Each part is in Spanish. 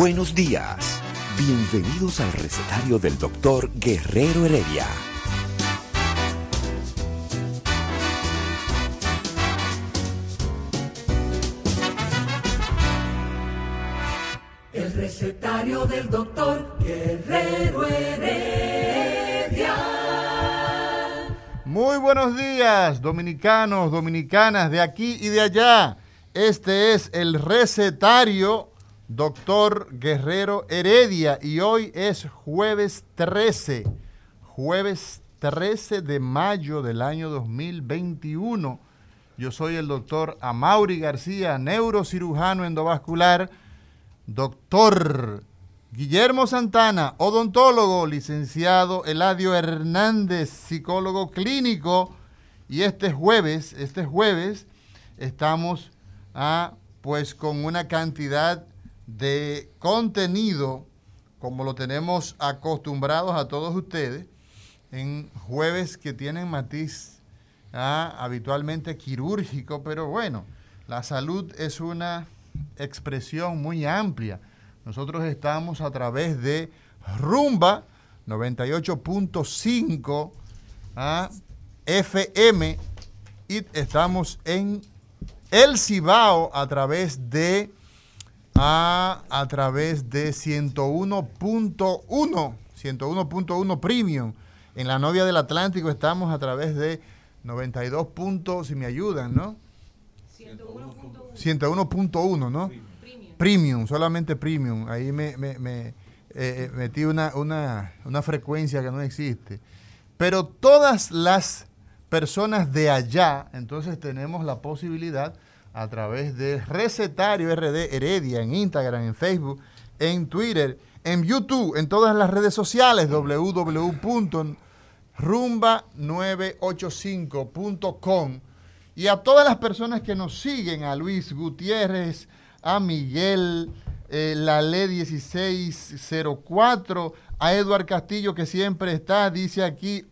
Buenos días. Bienvenidos al recetario del doctor Guerrero Heredia. El recetario del doctor Guerrero Heredia. Muy buenos días, dominicanos, dominicanas de aquí y de allá. Este es el recetario doctor Guerrero Heredia y hoy es jueves 13, jueves 13 de mayo del año 2021. Yo soy el doctor Amauri García, neurocirujano endovascular, doctor Guillermo Santana, odontólogo, licenciado Eladio Hernández, psicólogo clínico, y este jueves, este jueves, estamos ah, pues con una cantidad de contenido, como lo tenemos acostumbrados a todos ustedes, en jueves que tienen matiz ah, habitualmente quirúrgico, pero bueno, la salud es una expresión muy amplia. Nosotros estamos a través de Rumba 98.5 ah, FM y estamos en El Cibao a través de a, a través de 101.1 101.1 Premium. En la novia del Atlántico estamos a través de 92 puntos, si me ayudan, ¿no? 101.1, ¿no? Premium. premium. solamente premium. Ahí me, me, me eh, eh, metí una, una, una frecuencia que no existe. Pero todas las personas de allá, entonces tenemos la posibilidad a través de Recetario RD Heredia en Instagram, en Facebook, en Twitter, en YouTube, en todas las redes sociales, www.rumba985.com y a todas las personas que nos siguen, a Luis Gutiérrez, a Miguel, eh, la ley 1604, a Eduard Castillo que siempre está, dice aquí,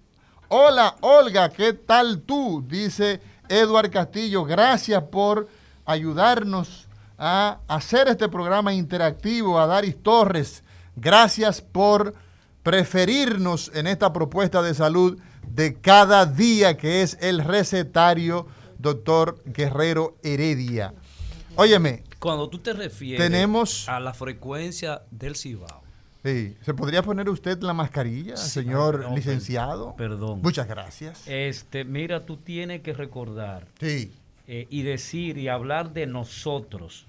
hola Olga, ¿qué tal tú? Dice Eduard Castillo, gracias por ayudarnos a hacer este programa interactivo, a Daris Torres, gracias por preferirnos en esta propuesta de salud de cada día que es el recetario doctor Guerrero Heredia. Óyeme. Cuando tú te refieres tenemos, a la frecuencia del Cibao. Sí. ¿Se podría poner usted la mascarilla, señor no, licenciado? Perdón. Muchas gracias. Este, mira, tú tienes que recordar sí. eh, y decir y hablar de nosotros.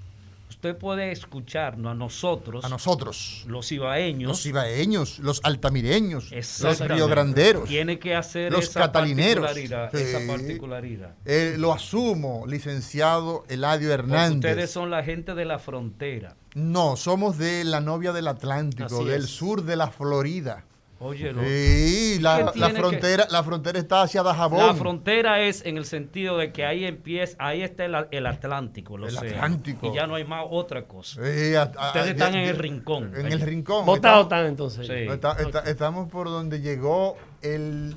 Usted puede escucharnos a nosotros. A nosotros. Los ibaeños. Los ibaeños, los altamireños, los riogranderos. Tiene que hacer los esa catalineros. particularidad. Sí. Esa particularidad. Eh, lo asumo, licenciado Eladio Hernández. Porque ustedes son la gente de la frontera. No, somos de la novia del Atlántico, Así del es. sur de la Florida. Oye, lo- Sí, la, ¿Qué la tiene frontera, la frontera está hacia Dajabón. La frontera es en el sentido de que ahí empieza, ahí está el, el Atlántico, el, Atlántico. y ya no hay más otra cosa. Sí, a- a- Ustedes a- están en el rincón. En ahí. el rincón. Votados Estamos- están entonces. Sí. está- está- estamos por donde llegó el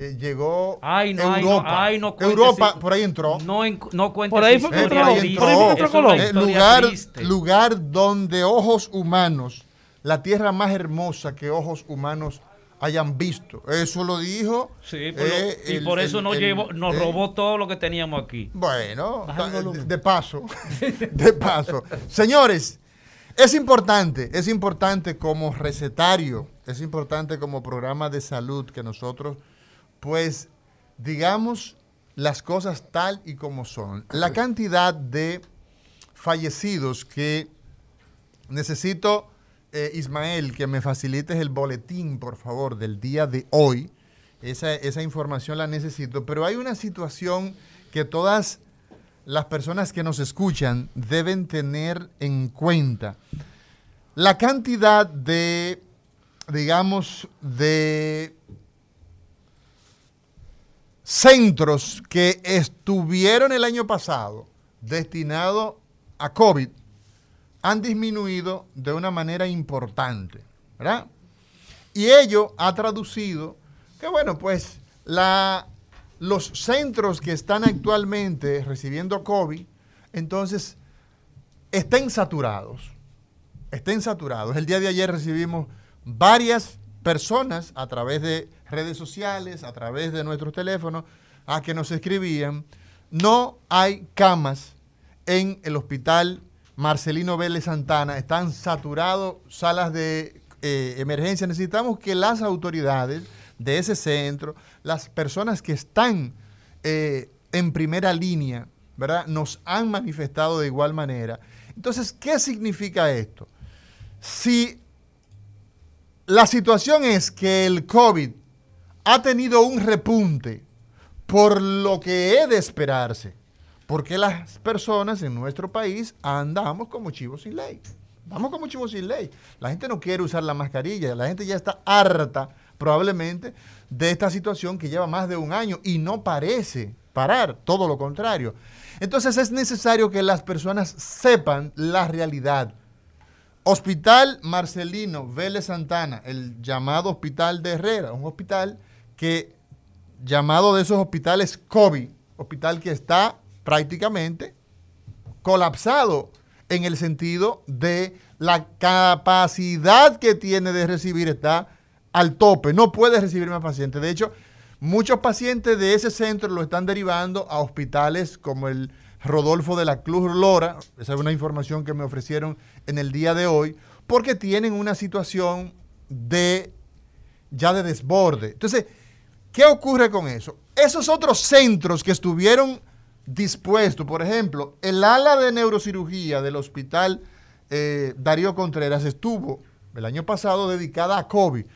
eh, llegó Ay, no, ay, no, Europa. ay, no Europa, si- por ahí entró. No, no cuentes Por ahí fue que entró. Por ahí entró es. Eh, lugar, triste. lugar donde ojos humanos, la tierra más hermosa que ojos humanos hayan visto. Eso lo dijo. Sí, por lo- eh, y el- por eso el- nos, el- llevó, nos robó todo lo que teníamos aquí. Bueno, de paso, de paso. Señores, es importante, es importante como recetario, es importante como programa de salud que nosotros, pues, digamos las cosas tal y como son. La cantidad de fallecidos que necesito, eh, Ismael, que me facilites el boletín, por favor, del día de hoy. esa, esa información la necesito, pero hay una situación que todas las personas que nos escuchan deben tener en cuenta. La cantidad de, digamos, de centros que estuvieron el año pasado destinados a COVID han disminuido de una manera importante, ¿verdad? Y ello ha traducido que, bueno, pues los centros que están actualmente recibiendo COVID, entonces, estén saturados, estén saturados. El día de ayer recibimos varias personas a través de redes sociales, a través de nuestros teléfonos, a que nos escribían, no hay camas en el hospital Marcelino Vélez Santana, están saturados salas de eh, emergencia. Necesitamos que las autoridades de ese centro, las personas que están eh, en primera línea, ¿verdad? Nos han manifestado de igual manera. Entonces, ¿qué significa esto? Si la situación es que el COVID ha tenido un repunte por lo que es de esperarse, porque las personas en nuestro país andamos como chivos sin ley. Vamos como chivos sin ley. La gente no quiere usar la mascarilla, la gente ya está harta probablemente de esta situación que lleva más de un año y no parece parar, todo lo contrario. Entonces es necesario que las personas sepan la realidad. Hospital Marcelino Vélez Santana, el llamado Hospital de Herrera, un hospital que, llamado de esos hospitales COVID, hospital que está prácticamente colapsado en el sentido de la capacidad que tiene de recibir está al tope, no puede recibir más pacientes. De hecho, muchos pacientes de ese centro lo están derivando a hospitales como el Rodolfo de la Cruz Lora, esa es una información que me ofrecieron en el día de hoy, porque tienen una situación de ya de desborde. Entonces, ¿qué ocurre con eso? Esos otros centros que estuvieron dispuesto, por ejemplo, el ala de neurocirugía del hospital eh, Darío Contreras estuvo el año pasado dedicada a COVID.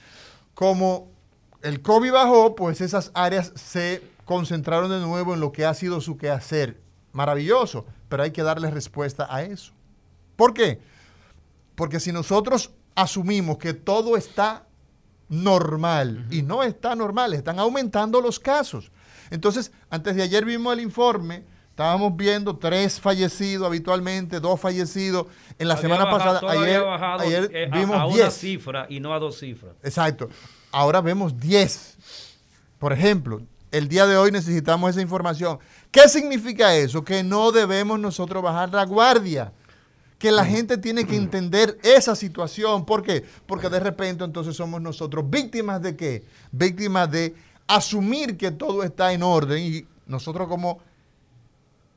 Como el COVID bajó, pues esas áreas se concentraron de nuevo en lo que ha sido su quehacer. Maravilloso, pero hay que darle respuesta a eso. ¿Por qué? Porque si nosotros asumimos que todo está normal y no está normal, están aumentando los casos. Entonces, antes de ayer vimos el informe, estábamos viendo tres fallecidos habitualmente, dos fallecidos. En la semana pasada, ayer, ayer eh, vimos a, a 10. una cifra y no a dos cifras. Exacto. Ahora vemos 10. Por ejemplo, el día de hoy necesitamos esa información. ¿Qué significa eso? Que no debemos nosotros bajar la guardia. Que la gente tiene que entender esa situación. ¿Por qué? Porque de repente entonces somos nosotros víctimas de qué? Víctimas de asumir que todo está en orden y nosotros como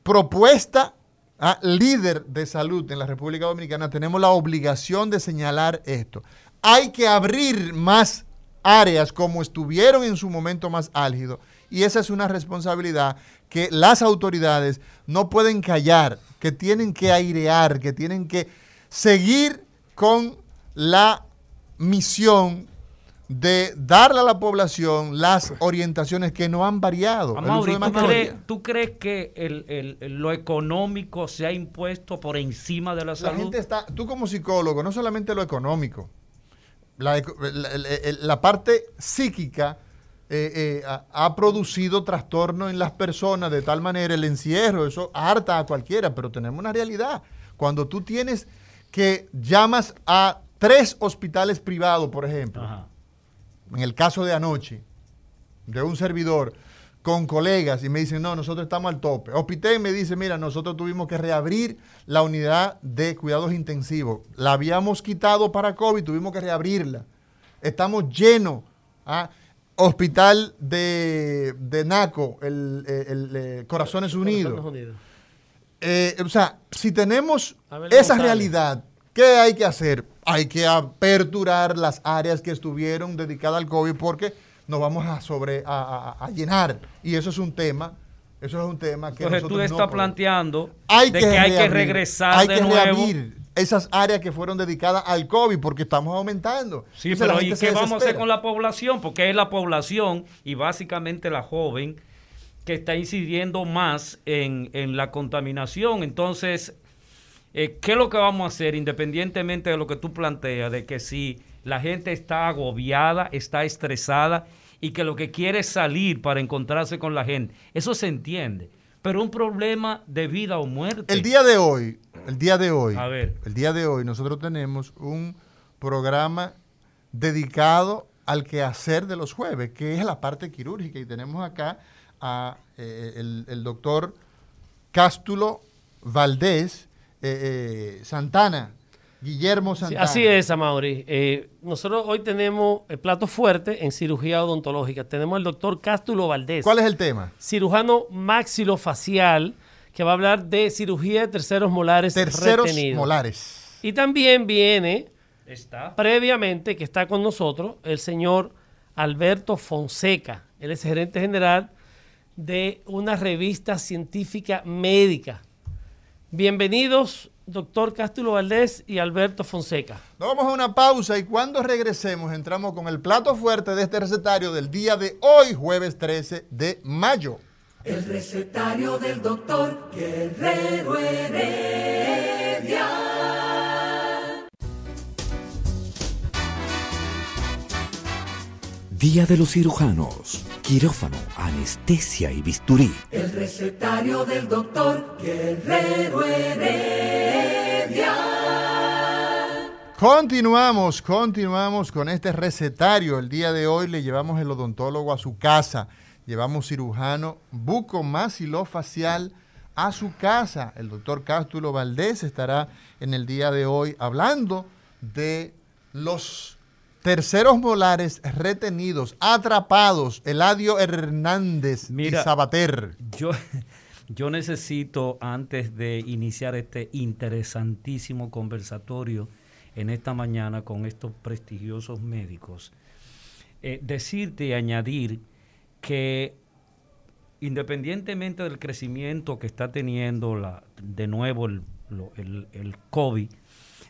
propuesta a líder de salud en la República Dominicana tenemos la obligación de señalar esto. Hay que abrir más áreas como estuvieron en su momento más álgido y esa es una responsabilidad que las autoridades no pueden callar, que tienen que airear, que tienen que seguir con la misión de darle a la población las orientaciones que no han variado. Amaury, ¿tú, crees, ¿tú crees que el, el, lo económico se ha impuesto por encima de la, la salud? Gente está, tú como psicólogo, no solamente lo económico, la, la, la parte psíquica eh, eh, ha, ha, producido trastorno en las personas de tal manera, el encierro, eso harta a cualquiera, pero tenemos una realidad. Cuando tú tienes que llamas a tres hospitales privados, por ejemplo, Ajá en el caso de anoche, de un servidor con colegas y me dicen, no, nosotros estamos al tope. Hospital me dice, mira, nosotros tuvimos que reabrir la unidad de cuidados intensivos. La habíamos quitado para COVID, tuvimos que reabrirla. Estamos llenos. ¿ah? Hospital de, de NACO, el, el, el, el Corazones Unidos. Unidos. Eh, o sea, si tenemos esa realidad, ¿qué hay que hacer? Hay que aperturar las áreas que estuvieron dedicadas al COVID porque nos vamos a sobre a, a, a llenar y eso es un tema eso es un tema que entonces tú estás no planteando hay de que, que hay que regresar hay de que nuevo reabrir esas áreas que fueron dedicadas al COVID, porque estamos aumentando. Sí, Entonces, pero ¿y qué vamos a hacer con la población? Porque es la población y básicamente la joven que está incidiendo más en, en la contaminación. Entonces, eh, ¿qué es lo que vamos a hacer independientemente de lo que tú planteas? De que si la gente está agobiada, está estresada y que lo que quiere es salir para encontrarse con la gente. Eso se entiende. Pero un problema de vida o muerte. El día de hoy, el día de hoy, A ver. el día de hoy nosotros tenemos un programa dedicado al quehacer de los jueves, que es la parte quirúrgica. Y tenemos acá a eh, el, el doctor Cástulo Valdés eh, eh, Santana, Guillermo Sí, Santana. así es, Amaury. Eh, nosotros hoy tenemos el plato fuerte en cirugía odontológica. Tenemos al doctor Cástulo Valdés, ¿Cuál es el tema? cirujano maxilofacial, que va a hablar de cirugía de terceros molares Terceros retenidos. molares. Y también viene Está. previamente, que está con nosotros, el señor Alberto Fonseca. Él es gerente general de una revista científica médica. Bienvenidos, doctor Cástulo Valdés y Alberto Fonseca. Nos vamos a una pausa y cuando regresemos entramos con el plato fuerte de este recetario del día de hoy, jueves 13 de mayo. El recetario del doctor Guerrero Heredia. Día de los cirujanos. Quirófano, anestesia y bisturí. El recetario del doctor Guerrero Heredia. Continuamos, continuamos con este recetario. El día de hoy le llevamos el odontólogo a su casa. Llevamos cirujano bucomaxilofacial a su casa. El doctor Cástulo Valdés estará en el día de hoy hablando de los terceros molares retenidos, atrapados. Eladio Hernández Mira, y Sabater. Yo, yo necesito, antes de iniciar este interesantísimo conversatorio en esta mañana con estos prestigiosos médicos, eh, decirte y añadir que independientemente del crecimiento que está teniendo la, de nuevo el, el COVID,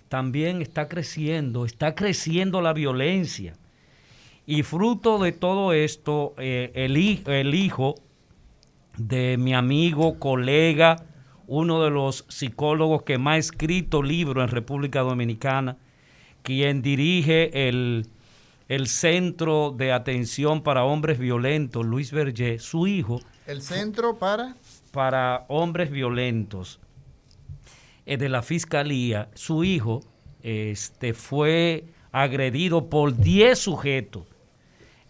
también está creciendo, está creciendo la violencia. Y fruto de todo esto, eh, el, hi- el hijo de mi amigo, colega, uno de los psicólogos que más ha escrito libros en República Dominicana, quien dirige el, el Centro de Atención para Hombres Violentos, Luis Berger, su hijo, El centro para... para hombres violentos eh, de la fiscalía, su hijo este, fue agredido por 10 sujetos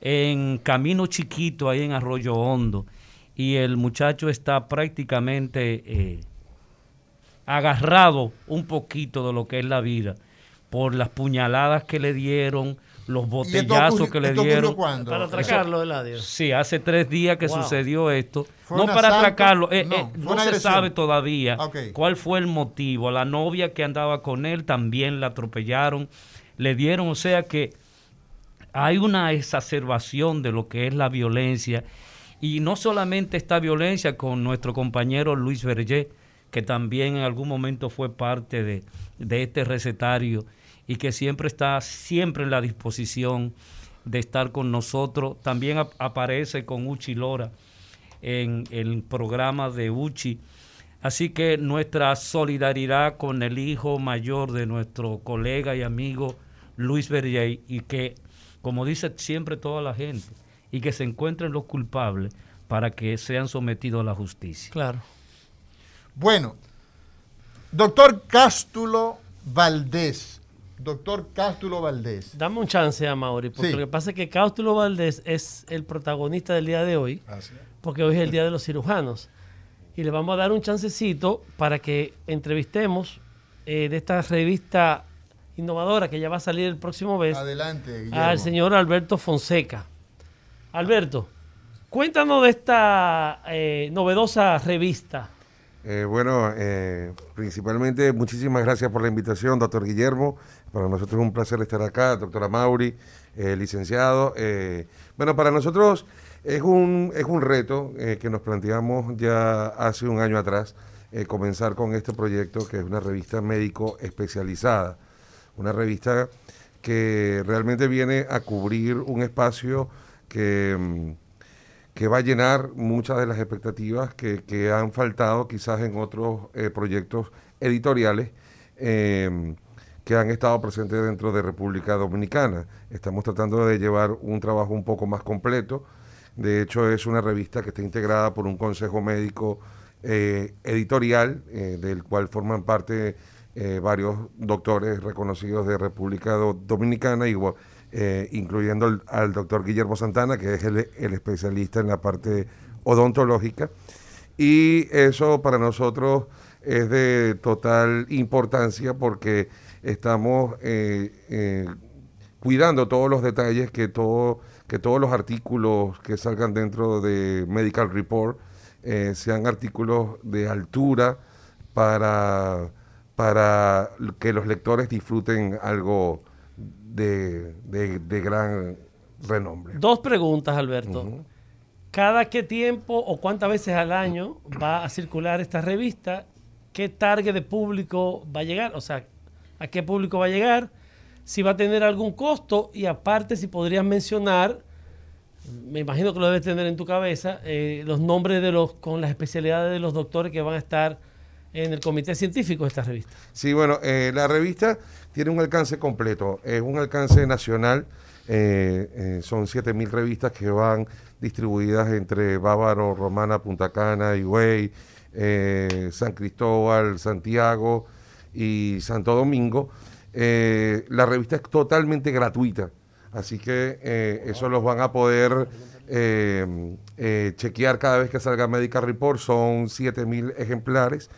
en Camino Chiquito, ahí en Arroyo Hondo, y el muchacho está prácticamente eh, agarrado un poquito de lo que es la vida por las puñaladas que le dieron, los ¿Y esto botellazos ocurrió- que le dieron. cuándo? Para atracarlo, Eladio. Sí, hace tres días que Wow. sucedió esto. ¿Fue no para asalto? atracarlo, eh, No, eh, no, se agresión. sabe todavía cuál fue el motivo. La novia que andaba con él también la atropellaron, le dieron, o sea que hay una exacerbación de lo que es la violencia. Y no solamente esta violencia con nuestro compañero Luis Vergé, que también en algún momento fue parte de, de este recetario y que siempre está siempre en la disposición de estar con nosotros. También ap- aparece con Uchi Lora en el programa de Uchi. Así que nuestra solidaridad con el hijo mayor de nuestro colega y amigo Luis Berger y que, como dice siempre toda la gente, y que se encuentren los culpables para que sean sometidos a la justicia. Claro. Bueno, doctor Cástulo Valdés. Doctor Cástulo Valdés. Dame un chance a Mauri, porque Sí. lo que pasa es que Cáustulo Valdés es el protagonista del día de hoy, porque hoy es el día de los cirujanos. Y le vamos a dar un chancecito para que entrevistemos eh, de esta revista innovadora que ya va a salir el próximo mes Adelante, Guillermo. al señor Alberto Fonseca. Alberto, cuéntanos de esta eh, novedosa revista. Eh, bueno, eh, principalmente muchísimas gracias por la invitación, doctor Guillermo. Para nosotros es un placer estar acá, doctora Mauri, eh, licenciado. Eh, bueno, para nosotros es un, es un reto eh, que nos planteamos ya hace un año atrás, comenzar con este proyecto que es una revista médico especializada, una revista que realmente viene a cubrir un espacio que, mm, que va a llenar muchas de las expectativas que, que han faltado quizás en otros proyectos editoriales que han estado presentes dentro de República Dominicana. Estamos tratando de llevar un trabajo un poco más completo. De hecho, es una revista que está integrada por un consejo médico eh, editorial, eh, del cual forman parte eh, varios doctores reconocidos de República Do- Dominicana, incluyendo al doctor Guillermo Santana, que es el, el especialista en la parte odontológica. Y eso para nosotros es de total importancia porque estamos eh, eh, cuidando todos los detalles, que, todo, que todos los artículos que salgan dentro de Medical Report eh, sean artículos de altura para, para que los lectores disfruten algo de, de- de gran renombre. Dos preguntas, Alberto. ¿Cada qué tiempo o cuántas veces al año va a circular esta revista? ¿Qué target de público va a llegar? O sea, ¿a qué público va a llegar? Si va a tener algún costo y aparte si podrías mencionar, me imagino que lo debes tener en tu cabeza, eh, los nombres de los con las especialidades de los doctores que van a estar en el comité científico de esta revista. Sí, bueno, eh, la revista tiene un alcance completo, es un alcance nacional, eh, son 7.000 revistas que van distribuidas entre Bávaro, Romana, Punta Cana, Higüey, San Cristóbal, Santiago y Santo Domingo. Eh, la revista es totalmente gratuita, así que eh, eso los van a poder eh, chequear cada vez que salga Medical Report, son 7.000 ejemplares.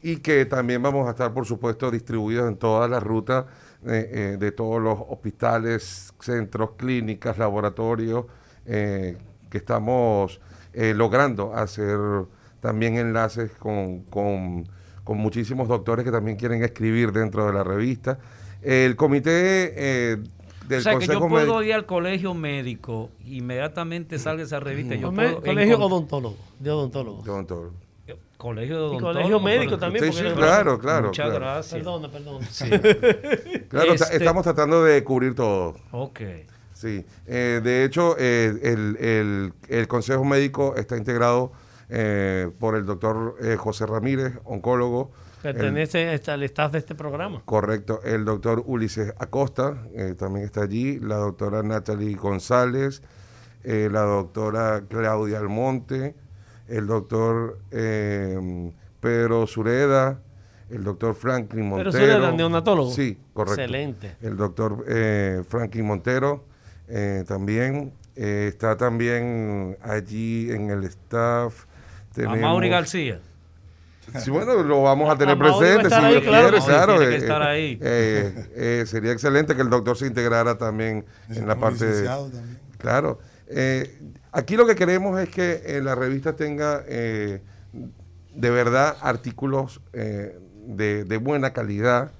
Y que también vamos a estar, por supuesto, distribuidos en rutas eh, eh, de todos los hospitales, centros, clínicas, laboratorios, que estamos logrando hacer también enlaces con- con muchísimos doctores que también quieren escribir dentro de la revista. El comité eh, del o sea, que yo Consejo puedo ir al colegio médico, inmediatamente salga esa revista. Yo Come- puedo colegio odontólogo, de odontólogo. de odontólogo. Colegio de Y odontólogos. colegio médico también. Sí, sí, claro, claro. Muchas claro. gracias. Perdona, perdona. Claro, ta- Este- estamos tratando de cubrir todo. Ok. Sí, eh, de hecho, eh, el, el- el Consejo Médico está integrado eh, por el doctor eh, José Ramírez, oncólogo. el- Pertenece hasta al staff de este programa. correcto, el doctor Ulises Acosta eh, también está allí, la doctora Natalie González, la doctora Claudia Almonte, el doctor eh, Pedro Sureda, el doctor Franklin Pero Montero. Sureda, neonatólogo. Sí, correcto. Excelente. El doctor Franklin Montero también. está también allí en el staff. A tenemos- Mauri García. Sí, bueno, lo vamos a tener A a presente si Dios claro quiere, que sí, claro. tiene que eh, estar ahí. eh, eh, sería excelente que el doctor se integrara también en la parte de... también. Claro. Eh, aquí lo que queremos es que eh, la revista tenga eh, de verdad artículos eh, de, de buena calidad.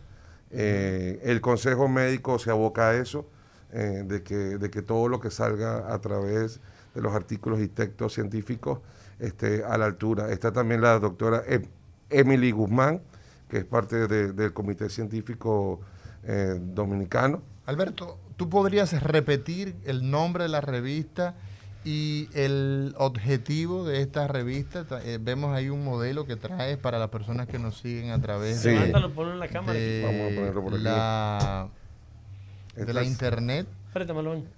Eh, el Consejo Médico se aboca a eso, eh, de, que, de que todo lo que salga a través de los artículos y textos científicos esté a la altura. Está también la doctora Em- Emily Guzmán, que es parte de- del Comité Científico eh, Dominicano. Alberto, ¿tú podrías repetir el nombre de la revista y el objetivo de esta revista? Ta- eh, vemos ahí un modelo que traes para las personas que nos siguen a través Sí. de, Levántalo, ponlo en la cámara. aquí. de Vamos a ponerlo por aquí. la, de la es- internet.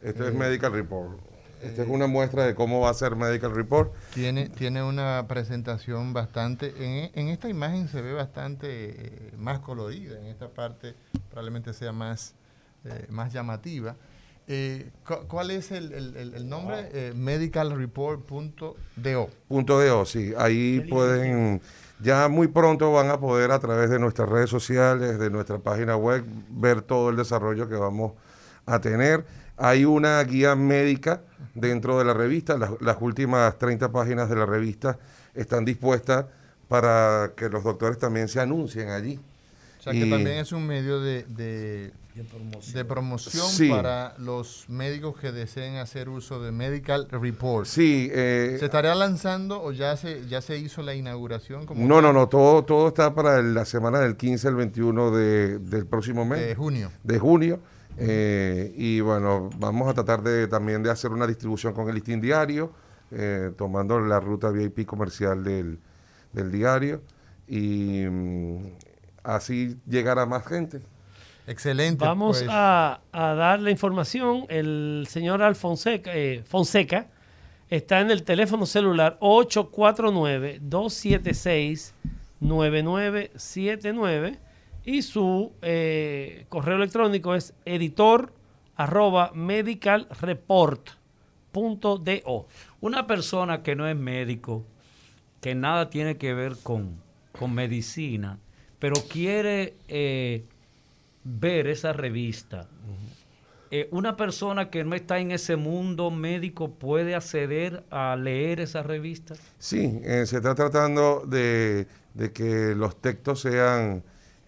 Esto es Medical Report. Esta es una muestra de cómo va a ser Medical Report. Tiene, tiene una presentación bastante, en, en esta imagen se ve bastante eh, más colorida, en esta parte probablemente sea más, eh, más llamativa. Eh, cu- ¿Cuál es el, el- el- el nombre? Eh, medicalreport.do. Punto de O, sí. Ahí pueden, ya muy pronto van a poder a través de nuestras redes sociales, de nuestra página web, ver todo el desarrollo que vamos a tener. Hay una guía médica dentro de la revista. Las, las últimas 30 páginas de la revista están dispuestas para que los doctores también se anuncien allí. O sea que también es un medio de, de, de promoción Sí. para los médicos que deseen hacer uso de Medical Report. Sí, eh, ¿Se estaría lanzando o ya se, ya se hizo la inauguración? Como no, no, no, todo, todo está para la semana del 15 al 21 de- del próximo mes. De junio. de junio. Eh, y bueno, vamos a tratar de también de hacer una distribución con el listín diario, eh, tomando la ruta VIP comercial del, del diario y mm, así llegar a más gente. Excelente. Vamos pues. a, a dar la información. El señor Alfonseca, eh, Fonseca está en el teléfono celular 849-276-9979 y su eh, correo electrónico es editor arroba medicalreport.do. Una persona que no es médico, que nada tiene que ver con, con medicina, pero quiere eh, ver esa revista. eh, una persona que no está en ese mundo médico puede acceder a leer esa revista. Sí, eh, se está tratando de, de que los textos sean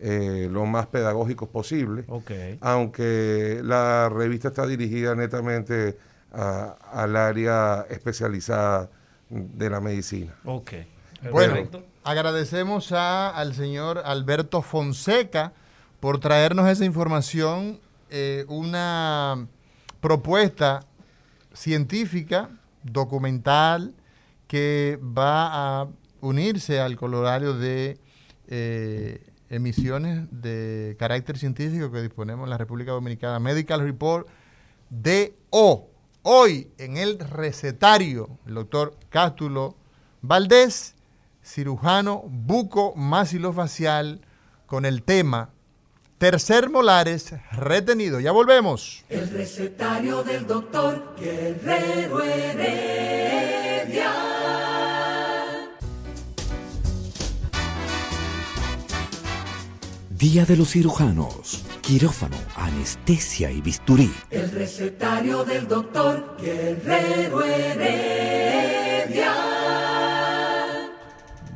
eh, lo más pedagógicos posible. Ok. aunque la revista está dirigida netamente a- al área especializada de la medicina. Ok. Bueno, Perfecto. agradecemos a- al señor Alberto Fonseca por traernos esa información, eh, una propuesta científica, documental, que va a unirse al colorario de eh, emisiones de carácter científico que disponemos en la República Dominicana. Medical Report DO. Hoy en el recetario, el doctor Cástulo Valdés, cirujano buco maxilofacial, con el tema tercer molares retenido. Ya volvemos. El recetario del doctor Guerrero Heredia. Día de los cirujanos. Quirófano, anestesia y bisturí. El recetario del doctor Guerrero Heredia.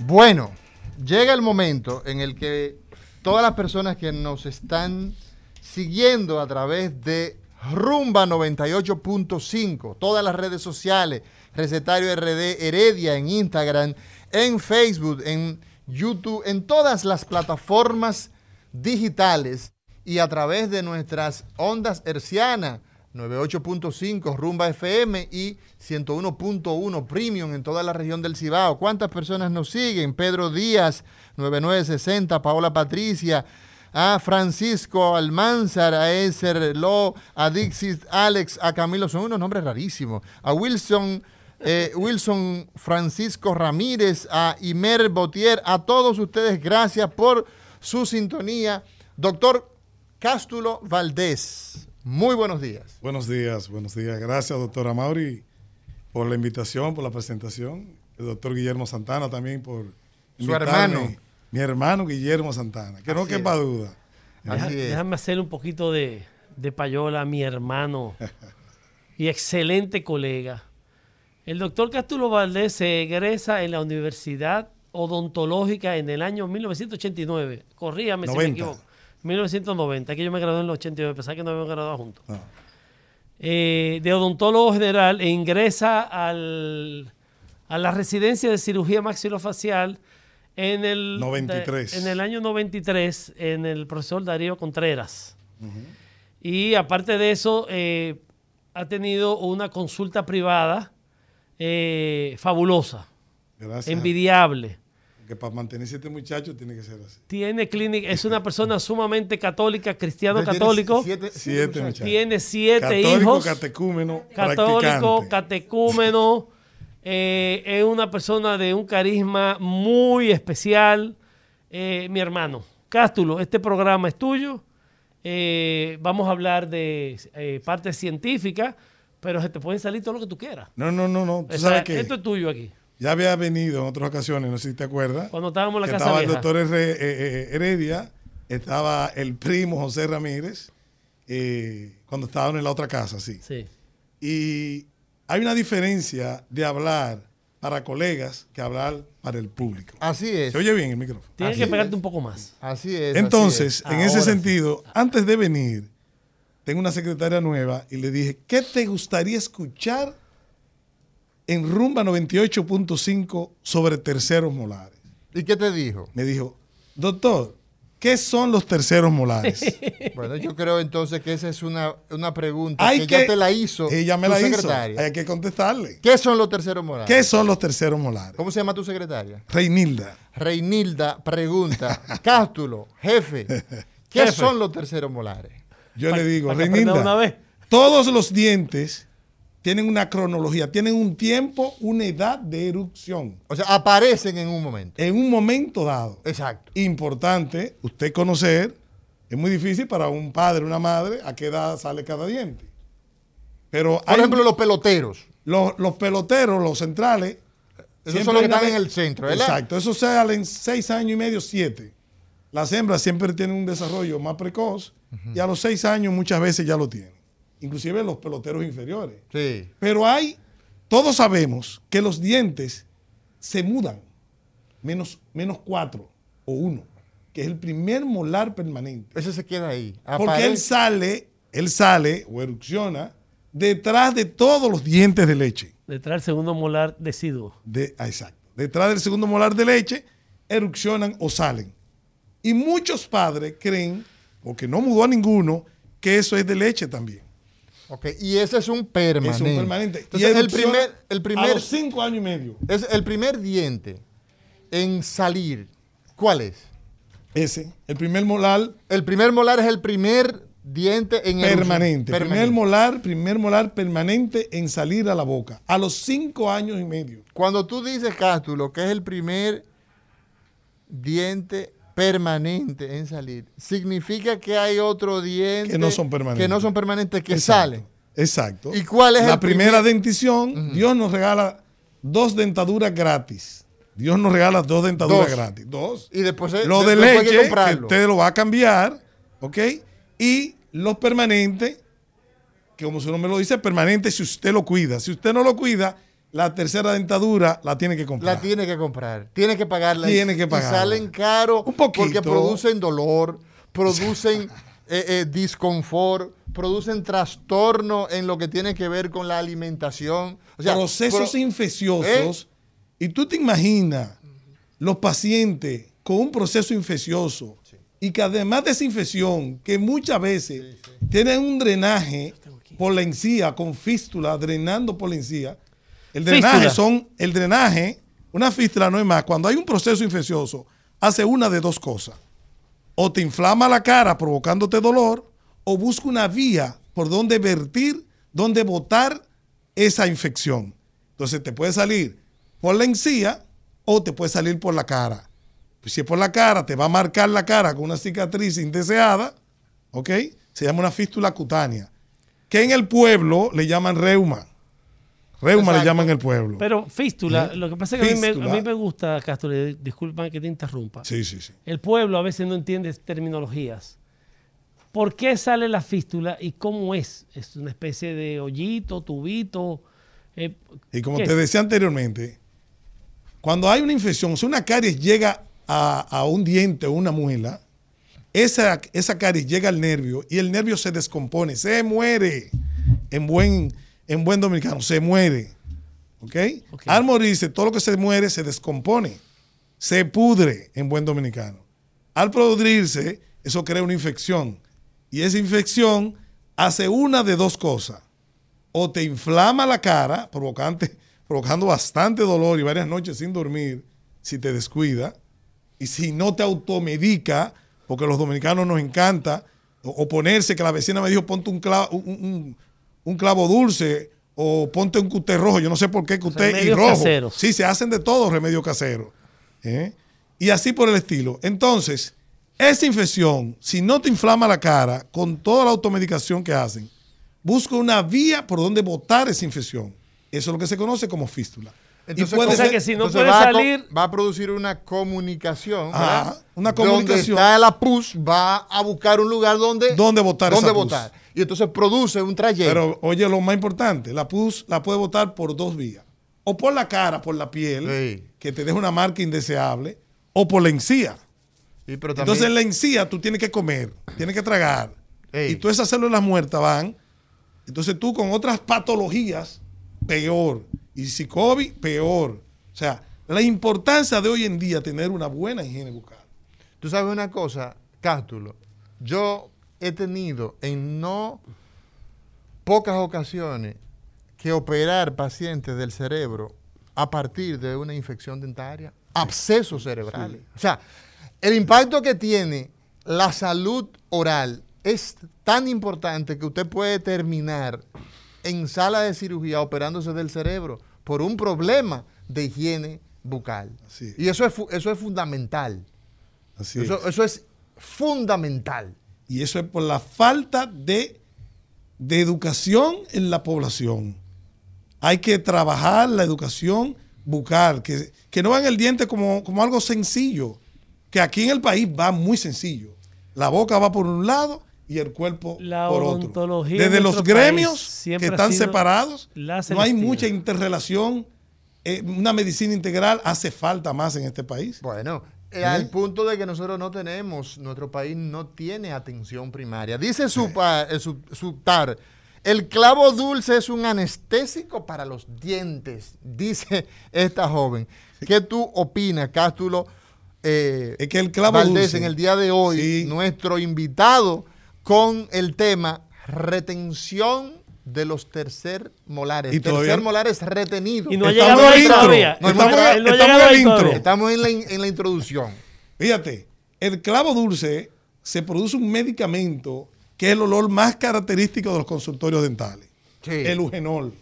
Bueno, llega el momento en el que todas las personas que nos están siguiendo a través de Rumba 98.5, todas las redes sociales, Recetario RD Heredia en Instagram, en Facebook, en YouTube, en todas las plataformas digitales y a través de nuestras ondas hercianas 98.5 Rumba FM y 101.1 Premium en toda la región del Cibao. ¿Cuántas personas nos siguen? Pedro Díaz, 9960, Paola Patricia, a. Francisco Almanzar, a. Eser Lo, a. Dixit Alex, a. Camilo, son unos nombres rarísimos, a. Wilson, eh, Wilson Francisco Ramírez, a. Imer Botier, a todos ustedes, gracias por su sintonía. Doctor Cástulo Valdés, muy buenos días. Buenos días, buenos días. Gracias, doctora Mauri, por la invitación, por la presentación. El doctor Guillermo Santana también por Su hermano. Mi hermano Guillermo Santana, que no quepa es. duda. Deja- déjame hacer un poquito de, de payola a mi hermano y excelente colega. El doctor Cástulo Valdés se egresa en la Universidad Odontológica en el año 1989. Corríame si me 90. equivoco. 1990, que yo me gradué en el 89, pensaba que no habíamos graduado juntos. No. Eh, de odontólogo general e ingresa al, a la residencia de cirugía maxilofacial en el, 93. en el año 93 en el profesor Darío Contreras. Y aparte de eso, eh, ha tenido una consulta privada eh, fabulosa, Gracias. envidiable. Que para mantenerse este muchacho tiene que ser así. Tiene clínica, es una persona sumamente católica, cristiano Tiene católico. siete- Siete muchachos. muchachos. Tiene siete Católico, hijos. catecúmeno, católico, catecúmeno, eh, es una persona de un carisma muy especial. Eh, mi hermano, Cástulo, este programa es tuyo. Eh, vamos a hablar de eh, parte científica, pero se te puede salir todo lo que tú quieras. No, no, no, no. Tú O sea, sabes que esto es tuyo aquí. Ya había venido en otras ocasiones, no sé si te acuerdas. Cuando estábamos en la que casa estaba el doctor Herre- eh, eh, Heredia, estaba el primo José Ramírez, eh, cuando estaban en la otra casa, sí. Sí. Y hay una diferencia de hablar para colegas que hablar para el público. Así es. ¿Se oye bien el micrófono? Tienes Así que es. pegarte un poco más. Así es. Entonces, así en es. ese sí. sentido, antes de venir, tengo una secretaria nueva y le dije, ¿qué te gustaría escuchar en Rumba 98.5 sobre terceros molares? ¿Y qué te dijo? Me dijo, doctor, ¿qué son los terceros molares? Bueno, yo creo entonces que esa es una, una pregunta Hay que, que, ya te la hizo ella me tu la hizo. secretaria. Hay que contestarle. ¿Qué son los terceros morales? ¿Qué son los terceros molares? ¿Cómo se llama tu secretaria? Reinilda. Reinilda pregunta, Cástulo, jefe, ¿qué Jefe. son los terceros molares? Yo le digo, Reinilda, una vez. todos los dientes tienen una cronología, tienen un tiempo, una edad de erupción. O sea, aparecen en un momento. En un momento dado. Exacto. Importante usted conocer, es muy difícil para un padre, una madre, a qué edad sale cada diente. Pero Por hay ejemplo, los peloteros. los, los peloteros, los centrales. Esos son los que están en el centro, ¿verdad? Exacto, esos salen seis años y medio, siete. Las hembras siempre tienen un desarrollo más precoz y a los seis años muchas veces ya lo tienen. Inclusive los peloteros inferiores. Sí. Pero hay, todos sabemos que los dientes se mudan, menos, menos cuatro o uno, que es el primer molar permanente. Ese se queda ahí. Porque él Aparece- sale, él sale o erupciona detrás de todos los dientes de leche. Detrás del segundo molar deciduo. De, ah, exacto. Detrás del segundo molar de leche, erupcionan o salen. Y muchos padres creen, porque no mudó a ninguno, que eso es de leche también. Ok, y ese es un permanente. Es un permanente. Entonces, el erupciona primer, el A primer, los cinco años y medio. es el primer diente en salir. ¿Cuál es? Ese. El primer molar El primer molar es el primer diente en permanente. Primer Permanente. molar, primer molar permanente en salir a la boca. A los cinco años y medio. Cuando tú dices, Cástulo, que es el primer diente permanente en salir, significa que hay otro diente Que no son permanentes. que no son permanentes que Exacto. salen. Exacto. ¿Y cuál es La el primera primer- dentición, Dios nos regala dos dentaduras gratis. Dios nos regala dos dentaduras Dos. gratis. Dos. Y después, Lo de después que leche, que, comprarlo. usted lo va a cambiar, ¿ok? Y los permanentes, que como su nombre lo dice, permanentes si usted lo cuida. Si usted no lo cuida, la tercera dentadura la tiene que comprar. La tiene que comprar, tiene que pagarla. Tiene Y- que y pagarla. salen caros Un poquito. porque producen dolor, producen eh, eh, disconfort, producen trastorno en lo que tiene que ver con la alimentación. O sea, procesos pro- infecciosos. Y tú te imaginas los pacientes con un proceso infeccioso y que además de esa infección, que muchas veces tienen un drenaje por la encía, con fístula, drenando por la encía. El drenaje Fístula. son, el drenaje, una fístula no es más. Cuando hay un proceso infeccioso, hace una de dos cosas. O te inflama la cara provocándote dolor, o busca una vía por donde vertir, donde botar esa infección. Entonces te puede salir por la encía o te puede salir por la cara. Pues si es por la cara, te va a marcar la cara con una cicatriz indeseada, ¿ok? Se llama una fístula cutánea, que en el pueblo le llaman reuma. Reuma le Exacto. llaman en el pueblo. Pero fístula, ¿Eh? lo que pasa es que a mí, me, Fístula. a mí me gusta, Castro, disculpa que te interrumpa. sí, sí, sí. El pueblo a veces no entiende terminologías. ¿Por qué sale la fístula y cómo es? ¿Es una especie de hoyito, tubito? Eh, Y como ¿qué te es? decía anteriormente, cuando hay una infección, si una caries llega a, a un diente o una muela, esa, esa caries llega al nervio y el nervio se descompone, se muere. En buen, en buen dominicano, se muere. ¿Ok? Ok. Al morirse, todo lo que se muere se descompone, se pudre en buen dominicano. Al pudrirse, eso crea una infección. Y esa infección hace una de dos cosas o te inflama la cara, provocante, provocando bastante dolor y varias noches sin dormir si te descuida, y si no te automedica, porque a los dominicanos nos encanta o- oponerse, que la vecina me dijo, ponte un clavo, un, un- un clavo dulce o ponte un cuté rojo, yo no sé por qué cuté y rojo. caseros. Sí, se hacen de todo remedios caseros. ¿eh? Y así por el estilo. Entonces, esa infección, si no te inflama la cara, con toda la automedicación que hacen, busca una vía por donde botar esa infección. Eso es lo que se conoce como fístula. Entonces, y puede o sea ser- que si no puede va a salir- va a producir una comunicación. Ajá, ¿verdad? una Donde comunicación. está la pus, va a buscar un lugar donde, ¿Dónde botar donde esa pus? botar. Y entonces produce un trayecto. Pero oye, lo más importante, la pus la puede botar por dos vías. o por la cara, por la piel, Sí. que te deja una marca indeseable, o por la encía. Pero Entonces en la encía tú tienes que comer, tienes que tragar. Ey. Y todas esas células muertas van. Entonces tú con otras patologías, peor. Y si COVID, peor. O sea, la importancia de hoy en día tener una buena higiene bucal. Tú sabes una cosa, Cástulo. Yo he tenido en no pocas ocasiones que operar pacientes del cerebro a partir de una infección dentaria, abscesos cerebrales. O sea, el impacto que tiene la salud oral es tan importante que usted puede terminar en sala de cirugía operándose del cerebro por un problema de higiene bucal. Así es. Y eso es, eso es fundamental. Así Eso, es. eso es fundamental. Y eso es por la falta de, de educación en la población. Hay que trabajar la educación bucal, que, que no vean el diente como, como algo sencillo, que aquí en el país va muy sencillo. La boca va por un lado y el cuerpo La por otro. Desde los gremios que están separados, no hay mucha interrelación. Eh, una medicina integral hace falta más en este país. Bueno, eh, ¿Eh? al punto de que nosotros no tenemos, nuestro país no tiene atención primaria. Dice su, pa- eh, su, su TAR, el clavo dulce es un anestésico para los dientes, dice esta joven. ¿Qué tú opinas, Cástulo? eh, Es que el clavo Valdés, dulce. en el día de hoy, Sí. nuestro invitado con el tema retención de los tercer molares. Y todavía- tercer molares retenidos. Y no ha Estamos llegado en ahí el intro. todavía. No, ha estamos- llegado- no ha estamos llegado en el intro. Estamos en la, in- en la introducción. Fíjate, el clavo dulce se produce un medicamento que es el olor más característico de los consultorios dentales. Sí. El eugenol,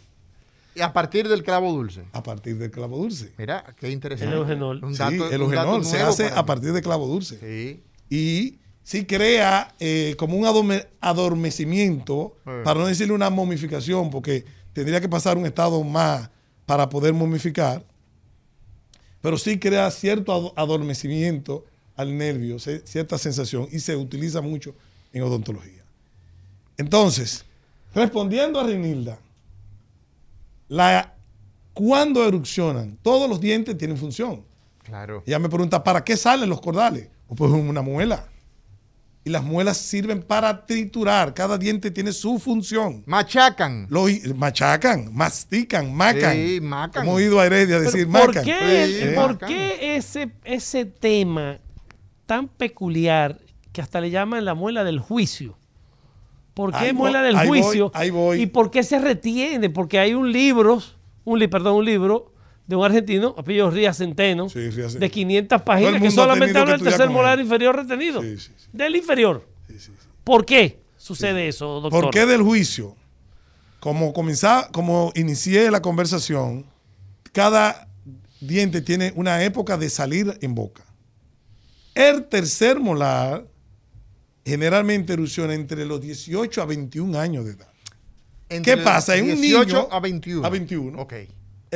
Y a partir del clavo dulce. a partir del clavo dulce. Mira, qué interesante. El eugenol. Un Sí, el eugenol se hace a partir del clavo dulce. Sí. Y sí crea eh, como un adorme- adormecimiento, para no decirle una momificación, porque tendría que pasar un estado más para poder momificar, pero sí crea cierto ado- adormecimiento al nervio, cierta sensación, y se utiliza mucho en odontología. Entonces, respondiendo a Renilda, la, cuando erupcionan, todos los dientes tienen función. Claro. Ella me pregunta, ¿para qué salen los cordales? O pues una muela. Y las muelas sirven para triturar. Cada diente tiene su función. Machacan. Lo machacan, mastican, macan. Sí, macan. Como he oído a Heredia Pero decir, ¿Por macan. qué, Sí, por qué ese, ese tema tan peculiar que hasta le llaman la muela del juicio? ¿Por qué Ahí voy, muela del ahí voy, juicio? ahí voy. ¿Y por qué se retiene? Porque hay un libro, un, li- perdón, un libro de un argentino, apellido Rías Centeno, Sí, Rías Centeno. de 500 Todo páginas que solamente habla del tercer molar inferior retenido. Sí, sí, sí. Del inferior. ¿Por qué sucede eso, doctor? ¿Por qué del juicio? Como, comenzá- como inicié la conversación, cada diente tiene una época de salir en boca. El tercer molar generalmente erupciona entre los 18 a 21 años de edad. Entre ¿Qué pasa? En un 18 niño- a 21. a 21. Ok.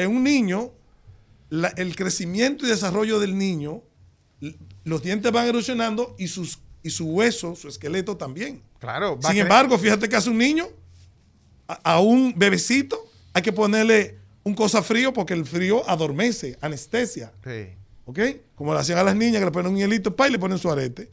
En un niño, la- el crecimiento y desarrollo del niño, los dientes van erosionando y, sus, y su hueso, su esqueleto también. Claro. Sin embargo, fíjate que hace un niño, a, a un bebecito, hay que ponerle un cosa frío porque el frío adormece, anestesia. Sí. ¿Ok? Como le hacían a las niñas que le ponen un hielito pa, y le ponen su arete.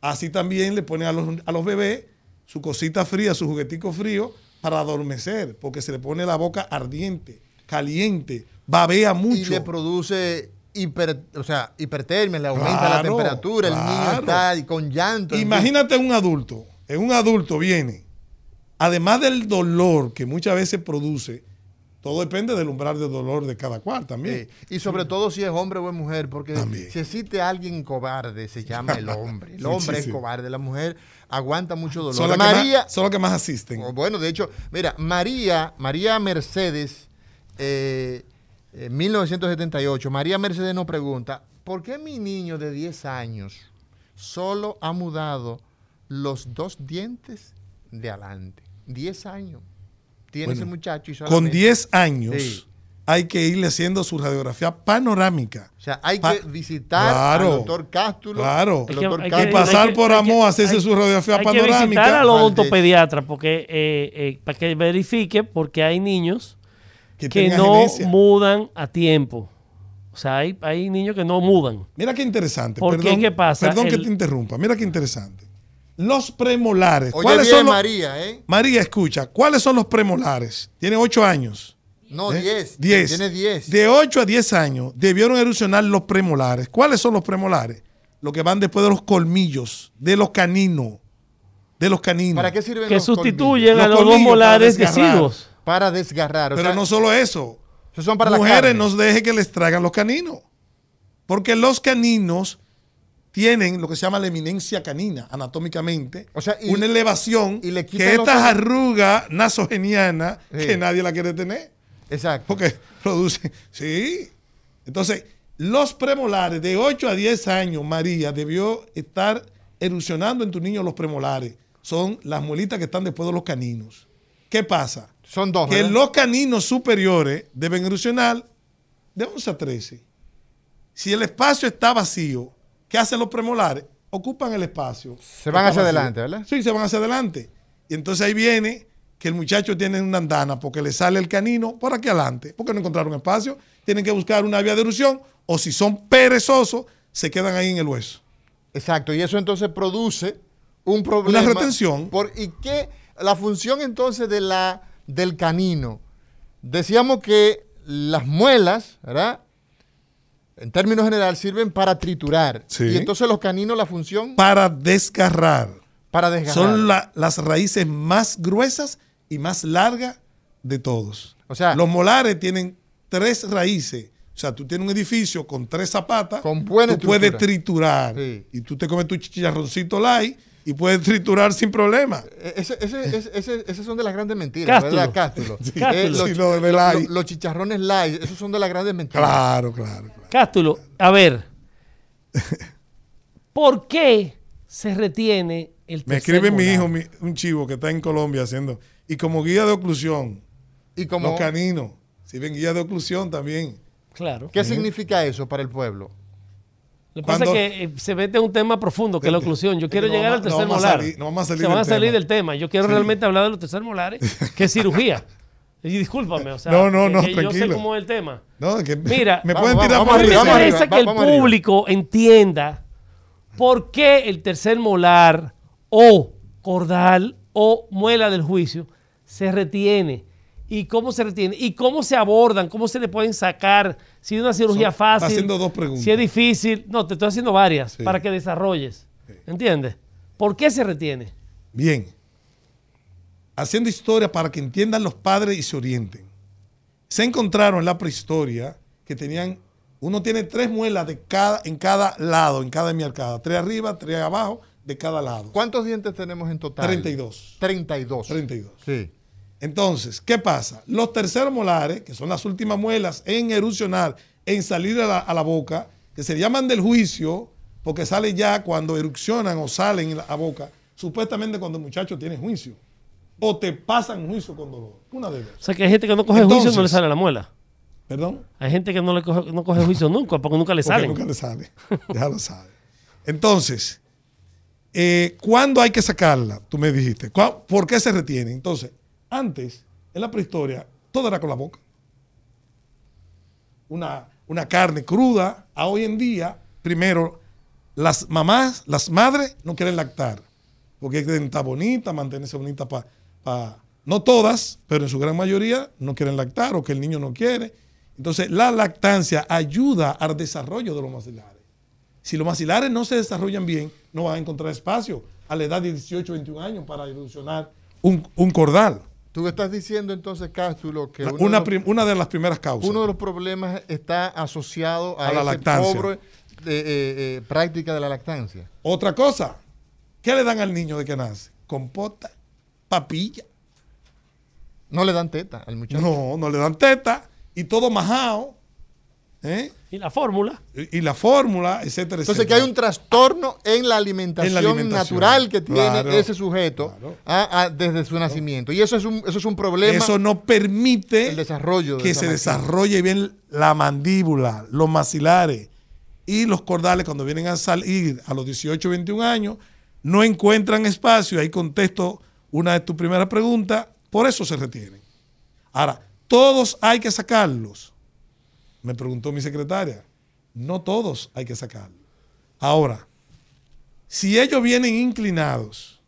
Así también le ponen a los, a los bebés su cosita fría, su juguetico frío para adormecer, porque se le pone la boca ardiente, caliente, babea mucho. Y le produce hiper, o sea, hipertermia, le aumenta la Claro, temperatura, el niño está con llanto. Imagínate un adulto, en un adulto viene, además del dolor que muchas veces produce, todo depende del umbral de dolor de cada cual también. Y sobre todo si es hombre o es mujer, porque También. si existe alguien cobarde, se llama el hombre. El hombre sí, es cobarde, la mujer aguanta mucho dolor. son, los que más, asisten. Bueno, de hecho, mira, María, María Mercedes, eh, en 1978, María Mercedes nos pregunta, ¿por qué mi niño de 10 años solo ha mudado los dos dientes de adelante? 10 años. Tiene Bueno, ese muchacho y Con solamente- 10 años Sí. hay que irle haciendo su radiografía panorámica. O sea, hay Pa- que visitar Claro, al doctor Cástulo. claro. al Hay que- hay Y que- pasar que- por amor, hacerse hay- su radiografía Hay que visitar panorámica. al odontopediatra porque, eh, eh, para que verifique, porque hay niños que, no mudan a tiempo. O sea, hay, hay niños que no mudan. Mira qué interesante. ¿Por qué? perdón, ¿Qué pasa? Perdón que te interrumpa. Mira qué interesante. Los premolares. Oye ¿Cuáles bien, son los- María, ¿eh? María, escucha. ¿Cuáles son los premolares? Tiene 8 años. No, ¿eh? 10. 10. Tiene 10. De 8 a 10 años debieron erupcionar los premolares. ¿Cuáles son los premolares? Los que van después de los colmillos, de los caninos. De los caninos. ¿Para qué sirven Que los sustituyen Los a los dos colmillos para molares deciduos. Para desgarrar. O Pero sea, no solo eso. esos son para Mujeres, no deje que les traigan los caninos. Porque los caninos tienen lo que se llama la eminencia canina, anatómicamente. O sea, y- una elevación y le que los estas ojos. arrugas nasogenianas Sí. que nadie la quiere tener. Exacto. Porque producen. Sí. Entonces, los premolares de 8 a 10 años, María, debió estar erupcionando en tu niño los premolares. Son las muelitas que están después de los caninos. ¿Qué pasa? Son dos. que ¿verdad? los caninos superiores deben erupcionar de 11 a 13. Si el espacio está vacío, ¿qué hacen los premolares? Ocupan el espacio. Se van hacia vacío. adelante, ¿verdad? Sí, se van hacia adelante. Y entonces ahí viene que el muchacho tiene una andana porque le sale el canino por aquí adelante, porque no encontraron espacio. Tienen que buscar una vía de erupción o si son perezosos, se quedan ahí en el hueso. Exacto. Y eso entonces produce un problema. Una retención. Por, ¿Y qué? La función entonces de la, del canino. Decíamos que las muelas, ¿verdad? En términos general sirven para triturar. Sí. Y entonces los caninos, la función Para desgarrar. para desgarrar. Son la- las raíces más gruesas y más largas de todos. O sea- los molares tienen tres raíces. O sea, tú tienes un edificio con tres zapatas. Con buena Tú puedes triturar. Sí. Y tú te comes tu chicharroncito light y puedes triturar sin problema. Eh, Ese, ese, ese, ese- esas son de las grandes mentiras, Cástulo. ¿verdad? Cástulo. Sí. Cástulo. los, Sí, lo de light. lo- los chicharrones light, esos son de las grandes mentiras. Claro, claro, claro. Cástulo, a ver. ¿Por qué se retiene el Me escribe mi hijo, mi- un chivo que está en Colombia haciendo. Y como guía de oclusión, Y como, los caninos sirven guía de oclusión también. Claro. ¿qué significa eso para el pueblo? Lo que pasa es que eh, se mete un tema profundo, que es la oclusión. Yo quiero no llegar vamos- al no tercer molar. salir- no vamos a salir se van a salir tema. del tema. Yo quiero realmente hablar de los tercer molares, que es cirugía. Y discúlpame, o sea, No, no, que- no, que yo sé tranquilo. cómo es el tema. No, que Mira, me vamos, pueden tirar vamos por me arriba, arriba, interesa que el arriba. público entienda por qué el tercer molar o cordal o muela del juicio se retiene y cómo se retiene y cómo se abordan, cómo se le pueden sacar, si es una cirugía Son- fácil, haciendo dos preguntas. si es difícil, no, te estoy haciendo varias Sí. para que desarrolles, ¿entiendes? ¿Por qué se retiene? Bien. Haciendo historia para que entiendan los padres y se orienten. Se encontraron en la prehistoria que tenían, uno tiene tres muelas de cada, en cada lado, en cada hemiarcada. Tres arriba, tres abajo, de cada lado. ¿Cuántos dientes tenemos en total? 32. 32. 32. Sí. Entonces, ¿qué pasa? Los terceros molares, que son las últimas muelas en erupcionar, en salir a la, a la boca, que se llaman del juicio, porque sale ya cuando erupcionan o salen a boca, supuestamente cuando el muchacho tiene juicio. O te pasan juicio con dolor. Una de dos. O sea, que hay gente que no coge Entonces- juicio y no le sale la muela. ¿Perdón? Hay gente que no le coge, no coge juicio nunca, porque nunca le salen. nunca le sale. Ya lo sabe. Entonces, eh, ¿cuándo hay que sacarla? Tú me dijiste. ¿Cuá- ¿Por qué se retiene? Entonces, antes, en la prehistoria, todo era con la boca. Una, una carne cruda. A hoy en día, primero, las mamás, las madres no quieren lactar. Porque quieren estar bonita, mantenerse bonita para... no todas, pero en su gran mayoría no quieren lactar o que el niño no quiere. Entonces, la lactancia ayuda al desarrollo de los maxilares. Si los maxilares no se desarrollan bien, no van a encontrar espacio a la edad de 18, 21 años para evolucionar un, un cordal. Tú estás diciendo entonces, Cástulo, que una, de los, prim- una de las primeras causas. uno de los problemas está asociado a, A la lactancia. pobre eh, eh, práctica de la lactancia. Otra cosa, ¿qué le dan al niño de que nace? Compota, papilla. No le dan teta al muchacho. No, no le dan teta y todo majado. ¿eh? Y la fórmula. Y, y la fórmula, etcétera, Entonces, que etcétera. hay un trastorno en la alimentación, En la alimentación. natural que tiene Claro, ese sujeto claro. a- a- desde su nacimiento. Y eso es un, eso es un problema. Eso no permite el desarrollo de que se máquina. desarrolle bien la mandíbula, los maxilares y los cordales cuando vienen a salir a los 18, 21 años, no encuentran espacio. Ahí contesto una de tus primeras preguntas, por eso se retienen. Ahora, todos hay que sacarlos. Me preguntó mi secretaria. No todos hay que sacarlos. Ahora, si ellos vienen inclinados,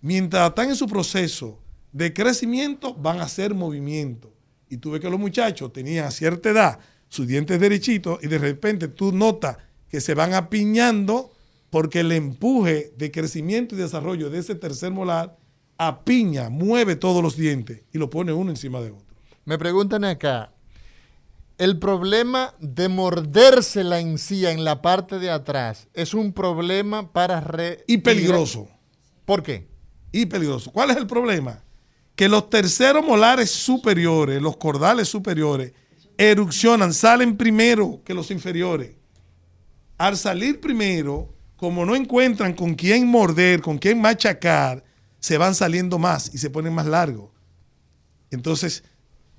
mientras están en su proceso de crecimiento, van a hacer movimiento. Y tú ves que los muchachos tenían a cierta edad sus dientes derechitos y de repente tú notas que se van apiñando porque el empuje de crecimiento y desarrollo de ese tercer molar apiña, mueve todos los dientes y lo pone uno encima de otro. Me preguntan acá, el problema de morderse la encía en la parte de atrás es un problema para... Re Y peligroso. ¿Por qué? Y peligroso. ¿Cuál es el problema? Que los terceros molares superiores, los cordales superiores, erupcionan, salen primero que los inferiores. Al salir primero, como no encuentran con quién morder, con quién machacar, se van saliendo más y se ponen más largos. Entonces,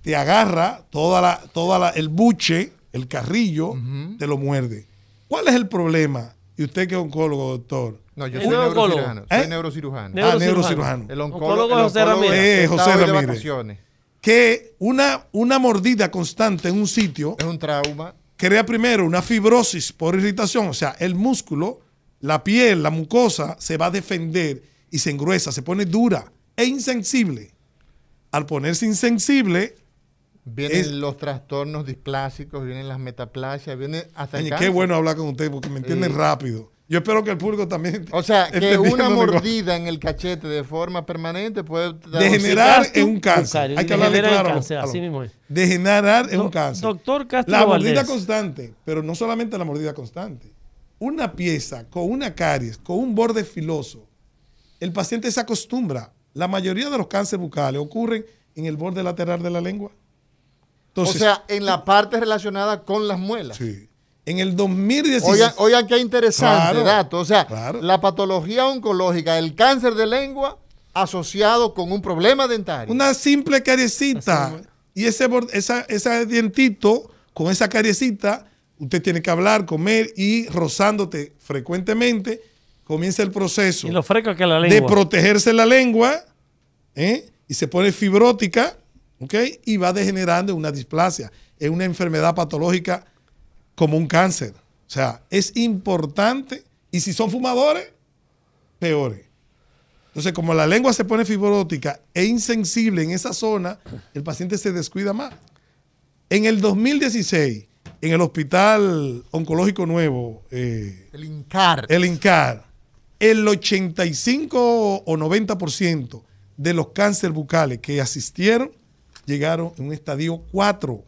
te agarra toda la, toda la, el buche, el carrillo, te lo muerde. ¿Cuál es el problema? Y usted que es oncólogo, doctor. No, yo ¿Es soy neurocirujano. ¿Eh? Soy neurocirujano. Ne- Ah, Neurocirujano. neurocirujano. El Oncólogo el José oncólogo Ramírez. Eh, José hoy de Ramírez. vacaciones. Que una, una mordida constante en un sitio Es un trauma. crea primero una fibrosis por irritación, o sea, el músculo, la piel, la mucosa se va a defender y se engruesa, se pone dura e insensible. Al ponerse insensible, Vienen Es- los trastornos displásicos, vienen las metaplasias, viene hasta el qué bueno hablar con usted porque me entienden Sí. rápido. Yo espero que el público también. O sea, que una mordida en el cachete de forma permanente puede dar Degenerar en un cáncer. Hay que hablarle claro. cáncer, así mismo es. Degenerar en Do- un cáncer. Doctor Castro La mordida Valdés. constante, pero no solamente la mordida constante. Una pieza con una caries, con un borde filoso, el paciente se acostumbra. La mayoría de los cánceres bucales ocurren en el borde lateral de la lengua. Entonces, o sea, en la parte relacionada con las muelas. sí. en el 2016, Oigan, oigan qué interesante Claro, dato. O sea, claro. la patología oncológica, el cáncer de lengua asociado con un problema dentario. una simple Así mismo. y ese, esa, ese dientito con esa cariecita, usted tiene que hablar, comer y rozándote frecuentemente, comienza el proceso. Y lo fresco que la de lengua. protegerse la lengua ¿eh? y se pone fibrótica ¿ok? y va degenerando en una displasia, en una enfermedad patológica como un cáncer. O sea, es importante y si son fumadores, peores. Entonces, como la lengua se pone fibrótica e insensible en esa zona, el paciente se descuida más. En el 2016, en el Hospital Oncológico Nuevo, eh, el INCAR. el INCAR, el 85 o 90% de los cáncer bucales que asistieron llegaron en un estadio 4.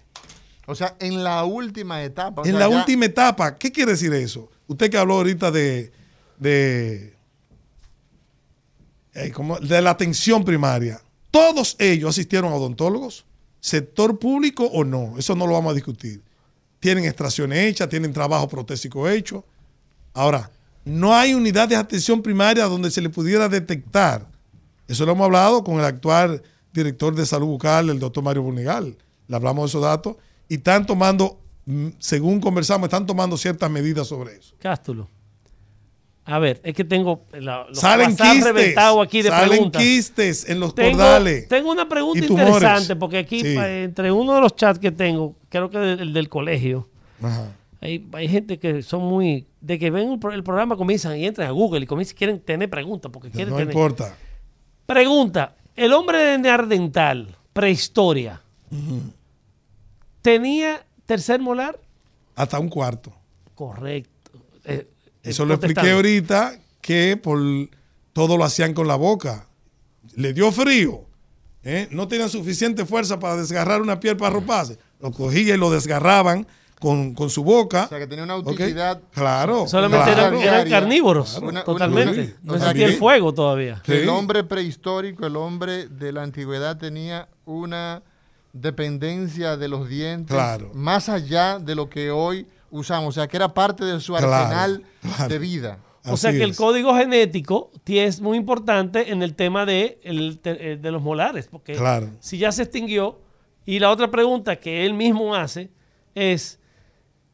O sea, en la última etapa. en sea, la ya- última etapa, ¿qué quiere decir eso? Usted que habló ahorita de, de, eh, de la atención primaria, todos ellos asistieron a odontólogos, sector público o no, eso no lo vamos a discutir. Tienen extracciones hechas, tienen trabajo protésico hecho. Ahora, no hay unidad de atención primaria donde se le pudiera detectar. Eso lo hemos hablado con el actual director de salud bucal, el doctor Mario Burnigal. Le hablamos de esos datos y están tomando, mm, según conversamos, están tomando ciertas medidas sobre eso. Cástulo. A ver, es que tengo la, los Salen quistes, reventado aquí de salen preguntas. quistes en los Tengo, cordales. tengo una pregunta interesante porque aquí Sí. pa- entre uno de los chats que tengo, creo que el del colegio, Ajá. hay, hay gente que son muy de que ven el programa comienzan y entran a Google y comienzan quieren tener preguntas porque quieren No tener importa. Pregunta, el hombre de Neardental, prehistoria, ¿tenía tercer molar? Hasta un cuarto. Correcto. Eh, eh, Eso lo expliqué ahorita, que por todo lo hacían con la boca. Le dio frío. ¿eh? No tenían suficiente fuerza para desgarrar una piel para arroparse. Lo cogían y lo desgarraban con, con su boca. O sea, que tenía una utilidad. Claro. Solamente claro. eran, carnívoros, una- totalmente. una- no existía el fuego todavía. que El Sí. hombre prehistórico, el hombre de la antigüedad tenía una dependencia de los dientes Claro. más allá de lo que hoy usamos. O sea, que era parte de su arsenal claro. de vida. O sea que el código genético es muy importante en el tema de, el eh, de los molares, porque Claro. si ya se extinguió, y la otra pregunta que él mismo hace es,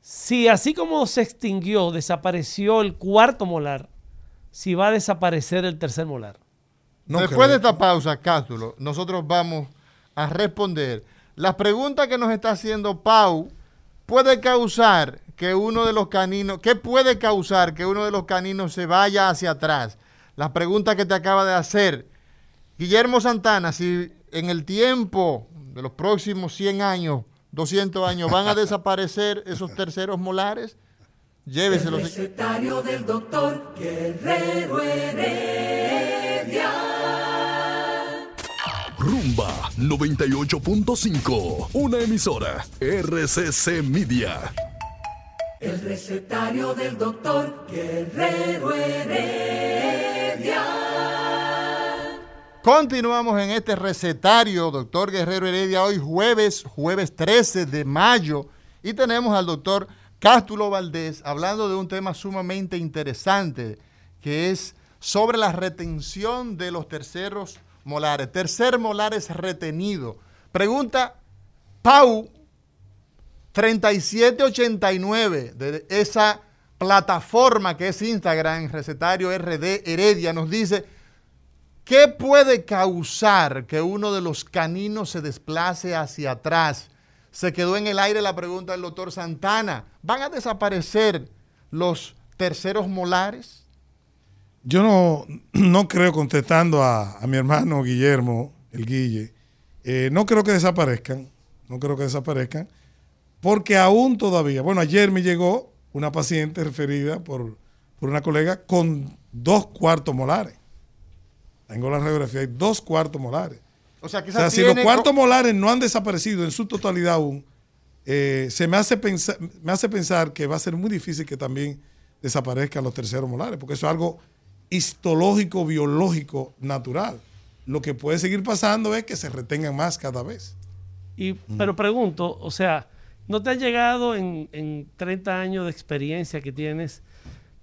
si así como se extinguió, desapareció el cuarto molar, si va a desaparecer el tercer molar. No Después de esta pausa, Cástulo, nosotros vamos a responder las preguntas que nos está haciendo Pau puede causar que uno de los caninos, ¿qué puede causar que uno de los caninos se vaya hacia atrás? Las preguntas que te acaba de hacer. Guillermo Santana, si en el tiempo de los próximos 100 años, 200 años, van a desaparecer esos terceros molares, El lléveselos. recetario del doctor Guerrero Heredia. Rumba 98.5, una emisora RCC Media. El recetario del doctor Guerrero Heredia. Continuamos en este recetario, doctor Guerrero Heredia, hoy jueves, jueves 13 de mayo, y tenemos al doctor Cástulo Valdés hablando de un tema sumamente interesante, que es sobre la retención de los terceros molares. Tercer molar es retenido. Pregunta Pau 3789 de esa plataforma que es Instagram, recetario RD Heredia, nos dice, ¿qué puede causar que uno de los caninos se desplace hacia atrás? Se quedó en el aire la pregunta del doctor Santana. ¿Van a desaparecer los terceros molares? Yo no, no creo, contestando a, mi hermano Guillermo, el Guille, eh, no creo que desaparezcan, no creo que desaparezcan, porque aún todavía, bueno, ayer me llegó una paciente referida por, por una colega con dos cuartos molares. Tengo la radiografía, hay dos cuartos molares. O sea, que O sea, si los cuartos molares no han desaparecido en su totalidad aún, eh, se me hace, pensar, me hace pensar que va a ser muy difícil que también desaparezcan los terceros molares, porque eso es algo histológico, biológico, natural. Lo que puede seguir pasando es que se retengan más cada vez. Y, pero pregunto, o sea, ¿no te ha llegado en, en 30 años de experiencia que tienes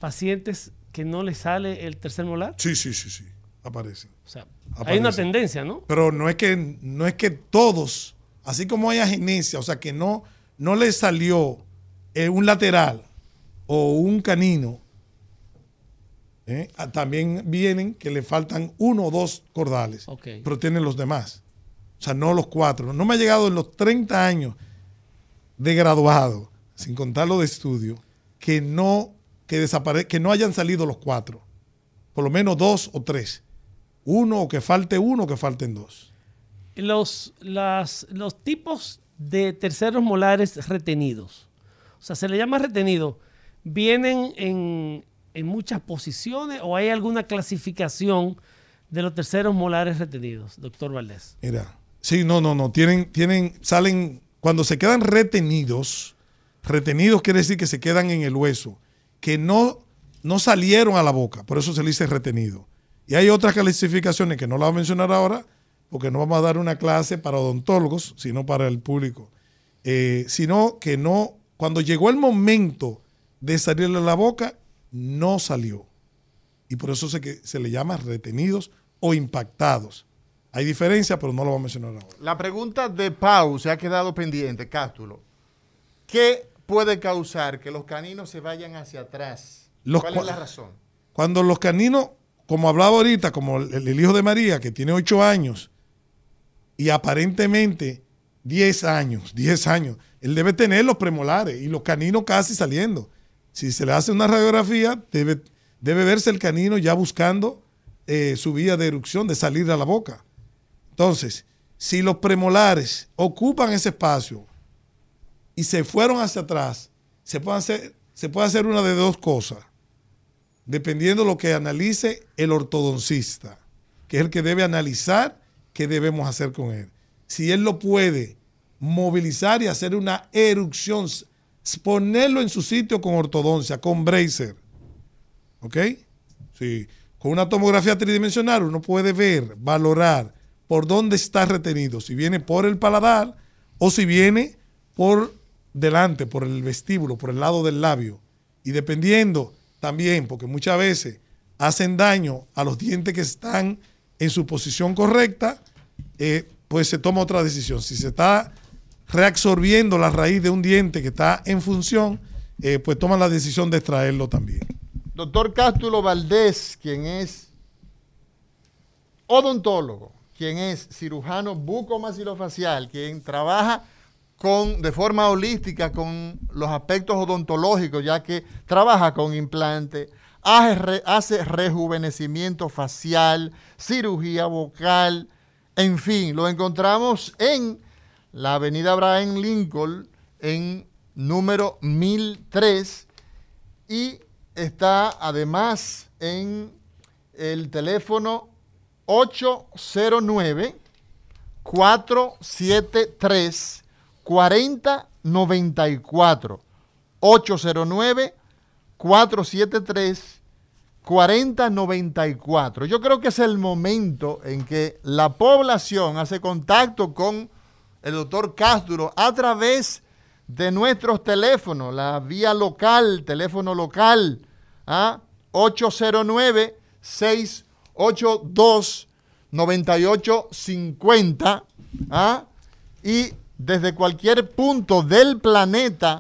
pacientes que no les sale el tercer molar? Sí, sí, sí, sí, aparecen. O sea, hay una tendencia, ¿no? Pero no es que, no es que todos, así como hay agenesia, o sea, que no, no le salió eh, un lateral o un canino, ¿eh? Ah, también vienen que le faltan uno o dos cordales, pero tienen los demás. O sea, no los cuatro. No me ha llegado en los 30 años de graduado, sin contar lo de estudio, que no, que desapare que no hayan salido los cuatro. Por lo menos dos o tres. Uno o que falte uno o que falten dos. Los, las, los tipos de terceros molares retenidos, o sea, se le llama retenido, ¿vienen en, en muchas posiciones o hay alguna clasificación de los terceros molares retenidos, doctor Valdés? Mira, sí, no, no, no. Tienen, tienen, salen, cuando se quedan retenidos, retenidos quiere decir que se quedan en el hueso, que no, no salieron a la boca, por eso se le dice retenido. Y hay otras clasificaciones que no las voy a mencionar ahora, porque no vamos a dar una clase para odontólogos, sino para el público. Eh, sino que no, cuando llegó el momento de salirle a la boca, no salió. Y por eso se, que, se le llama retenidos o impactados. Hay diferencia, pero no lo vamos a mencionar ahora. La pregunta de Pau se ha quedado pendiente, Cástulo. ¿Qué puede causar que los caninos se vayan hacia atrás? Los ¿Cuál es la razón? Cuando los caninos, como hablaba ahorita, como el, hijo de María, que tiene 8 años, y aparentemente 10 años, 10 años, él debe tener los premolares y los caninos casi saliendo. Si se le hace una radiografía, debe, debe verse el canino ya buscando eh, su vía de erupción, de salir a la boca. Entonces, si los premolares ocupan ese espacio y se fueron hacia atrás, se puede hacer, se puede hacer una de dos cosas dependiendo de lo que analice el ortodoncista, que es el que debe analizar qué debemos hacer con él. Si él lo puede movilizar y hacer una erupción, ponerlo en su sitio con ortodoncia, con bracer. ¿Ok? Sí. Con una tomografía tridimensional uno puede ver, valorar por dónde está retenido, si viene por el paladar o si viene por delante, por el vestíbulo, por el lado del labio. Y dependiendo también, porque muchas veces hacen daño a los dientes que están en su posición correcta, eh, pues se toma otra decisión. Si se está reabsorbiendo la raíz de un diente que está en función, eh, pues toman la decisión de extraerlo también. Doctor Cástulo Valdés, quien es odontólogo, quien es cirujano bucomaxilofacial, quien trabaja con, de forma holística con los aspectos odontológicos, ya que trabaja con implante, hace, hace rejuvenecimiento facial, cirugía vocal, en fin, lo encontramos en la avenida Abraham Lincoln, en número 1003, y está además en el teléfono 809 473 4094 809 473 4094. Yo creo que es el momento en que la población hace contacto con el doctor Castro a través de nuestros teléfonos, la vía local, teléfono local, ¿ah? 809-682-9850, ¿ah? y desde cualquier punto del planeta,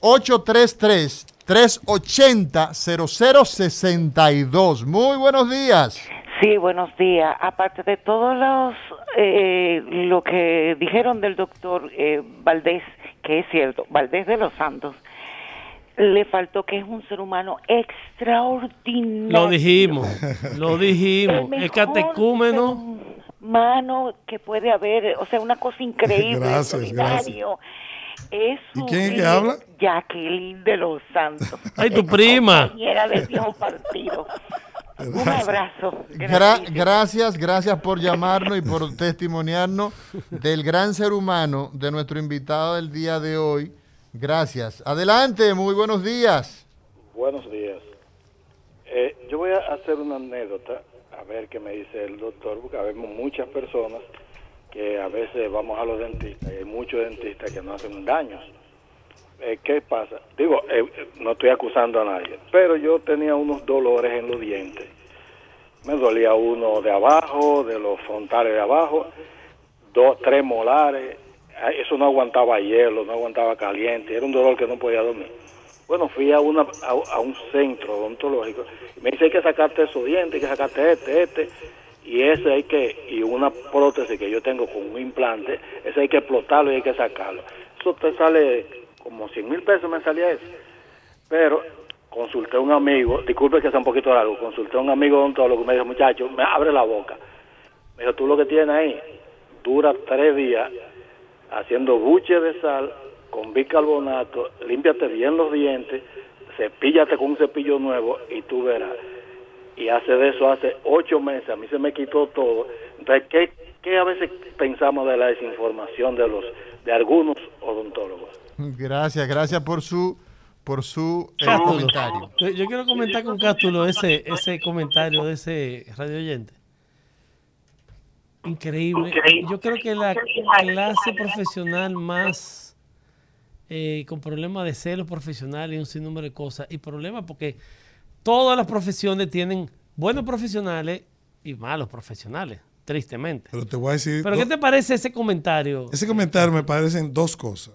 833-380-0062. Muy buenos días. Sí, buenos días. Aparte de todos los eh, lo que dijeron del doctor eh, Valdés, que es cierto, Valdés de los Santos, le faltó que es un ser humano extraordinario. Lo dijimos, lo dijimos. El El catecúmeno. Mano que puede haber, o sea, una cosa increíble, Gracias, solidario. Eso ¿Y quién es que habla? Jacqueline de los Santos. Ay, tu prima. Compañera del viejo partido. Un abrazo. Gra- gracias, gracias por llamarnos y por testimoniarnos del gran ser humano de nuestro invitado del día de hoy. Gracias. Adelante, muy buenos días. Buenos días. Eh, yo voy a hacer una anécdota, ver qué me dice el doctor, porque habemos muchas personas que a veces vamos a los dentistas y hay muchos dentistas que nos hacen daños. Eh, ¿Qué pasa? Digo, eh, no estoy acusando a nadie, pero yo tenía unos dolores en los dientes. Me dolía uno de abajo, de los frontales de abajo, dos, tres molares. Ay, Eso no aguantaba hielo, no aguantaba caliente, era un dolor que no podía dormir. Bueno, fui a, una, a, un centro odontológico y me dice hay que sacarte esos dientes, hay que sacarte este, este, y ese hay que, y una prótesis que yo tengo con un implante, ese hay que explotarlo y hay que sacarlo. Eso te sale como 100 mil pesos me salía eso. Pero consulté a un amigo, disculpe que sea un poquito largo, consulté a un amigo odontólogo y me dijo, muchacho, me abre la boca. Me dijo, tú lo que tienes ahí dura tres días haciendo buche de sal con bicarbonato, límpiate bien los dientes, cepíllate con un cepillo nuevo y tú verás. Y hace de eso hace ocho meses, a mí se me quitó todo. Entonces, ¿qué, qué a veces pensamos de la desinformación de los de algunos odontólogos? Gracias, gracias por su por su eh, comentario. Yo, yo quiero comentar con Cátulo ese, ese comentario de ese radio oyente. Increíble. Yo creo que la clase profesional más eh, con problemas de celos profesionales y un sinnúmero de cosas. Y problemas porque todas las profesiones tienen buenos profesionales y malos profesionales, tristemente. Pero te voy a decir. ¿Pero qué te parece ese comentario? Ese comentario me parecen dos cosas.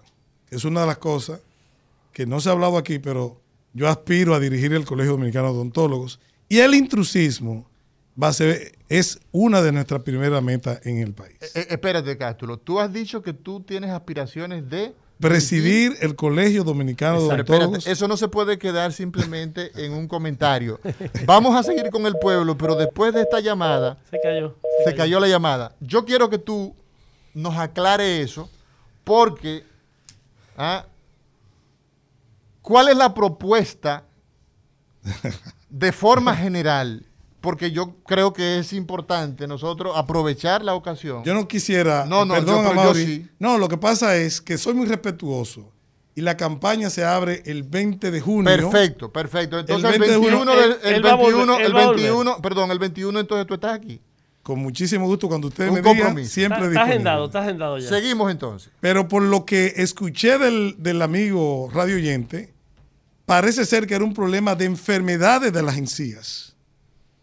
Es una de las cosas que no se ha hablado aquí, pero yo aspiro a dirigir el Colegio Dominicano de Odontólogos. Y el intrusismo va a ser, es una de nuestras primeras metas en el país. Eh, espérate, Cástulo. Tú has dicho que tú tienes aspiraciones de Presidir el Colegio Dominicano de Pero Odontólogos. espérate, eso no se puede quedar simplemente en un comentario. Vamos a seguir con el pueblo, pero después de esta llamada, Se cayó. se cayó la llamada. Yo quiero que tú nos aclare eso, porque ah, ¿cuál es la propuesta de forma general? Porque yo creo que es importante nosotros aprovechar la ocasión. Yo no quisiera. No, no, perdón, yo- pero yo sí. No, lo que pasa es que soy muy respetuoso. Y la campaña se abre el 20 de junio. Perfecto, perfecto. Entonces el 20 de junio, 21, del- él- el él va a volver, 21, él el va a volver. 21, perdón, el 21 entonces tú estás aquí. Con muchísimo gusto cuando ustedes Un me digan, compromiso. siempre Está, está agendado, está agendado ya. Seguimos entonces. Pero por lo que escuché del, del amigo radio oyente, parece ser que era un problema de enfermedades de las encías.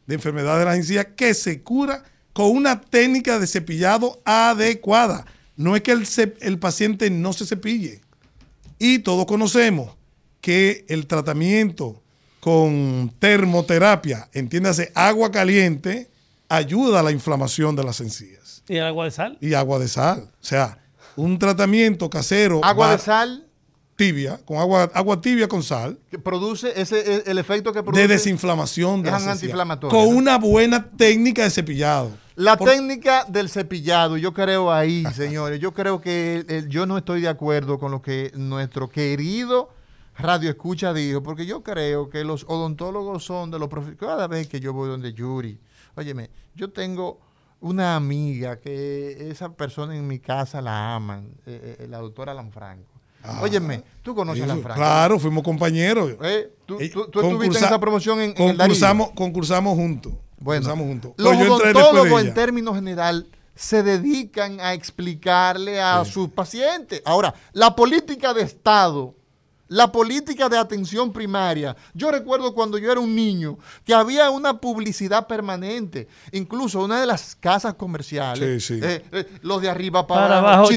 De enfermedades de las encías que se cura con una técnica de cepillado adecuada. No es que el, el paciente no se cepille. Y todos conocemos que el tratamiento con termoterapia, entiéndase agua caliente, ayuda a la inflamación de las encías. ¿Y el agua de sal? Y agua de sal. O sea, un tratamiento casero. Agua va- de sal Tibia, con agua, agua tibia con sal. que produce ese e- el efecto que produce De desinflamación de antiinflamatorio, Con una buena técnica de cepillado. La Por- técnica del cepillado, yo creo ahí, señores, yo creo que eh, yo no estoy de acuerdo con lo que nuestro querido Radio Escucha dijo, porque yo creo que los odontólogos son de los profesionales. Cada vez que yo voy donde Yuri, óyeme, yo tengo una amiga que esa persona en mi casa la aman, eh, eh, la doctora Lanfranco. Óyeme, tú conoces a Eso, Lanfranco. Claro, fuimos compañeros. Eh, tú, Eh, tú- tú estuviste en esa promoción en, en el Darío. concursamos, concursamos juntos. Bueno, concursamos juntos. los Pero yo odontólogos en términos general se dedican a explicarle a sus pacientes. Ahora, la política de Estado, la política de atención primaria. Yo recuerdo cuando yo era un niño que había una publicidad permanente. Incluso una de las casas comerciales, Sí, sí. eh, eh, los de arriba para, Para abajo.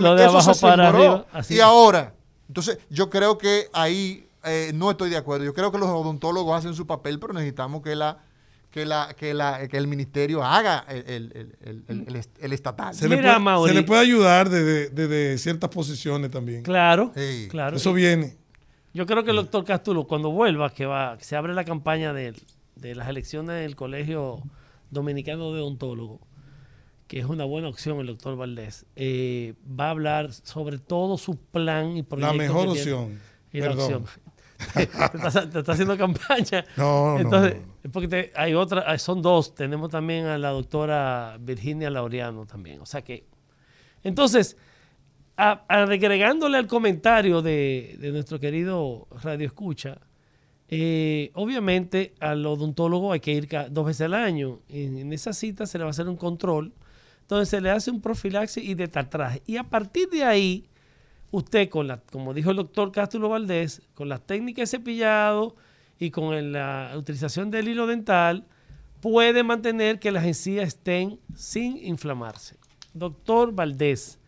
Lo de eso abajo se para arriba, así. Y ahora, entonces yo creo que ahí eh, no estoy de acuerdo. Yo creo que los odontólogos hacen su papel, pero necesitamos que la que la que la que el ministerio haga el, el- el- el- el- el est- el estatal. Se, le puede, Mauri. se le puede ayudar desde desde ciertas posiciones también. Claro, Sí. claro. Eso viene. Yo creo que el doctor Castulo, cuando vuelva, que va, que se abre la campaña de, de las elecciones del Colegio Dominicano de Odontólogos, que es una buena opción el doctor Valdés, eh, va a hablar sobre todo su plan y La proyecto. mejor que tiene. opción. Y la Perdón. opción. te, está, te está haciendo campaña. No, no, Entonces, no. Es porque hay otra, hay- son dos. Tenemos también a la doctora Virginia Laureano también. O sea que, entonces, agregándole al comentario de, de nuestro querido Radio Escucha, eh, obviamente al odontólogo hay que ir dos veces al año. En, en esa cita se le va a hacer un control, donde se le hace un profilaxis y detartraje. Y a partir de ahí, usted con la, como dijo el doctor Cástulo Valdés, con las técnicas de cepillado y con la utilización del hilo dental, puede mantener que las encías estén sin inflamarse. Doctor Valdés,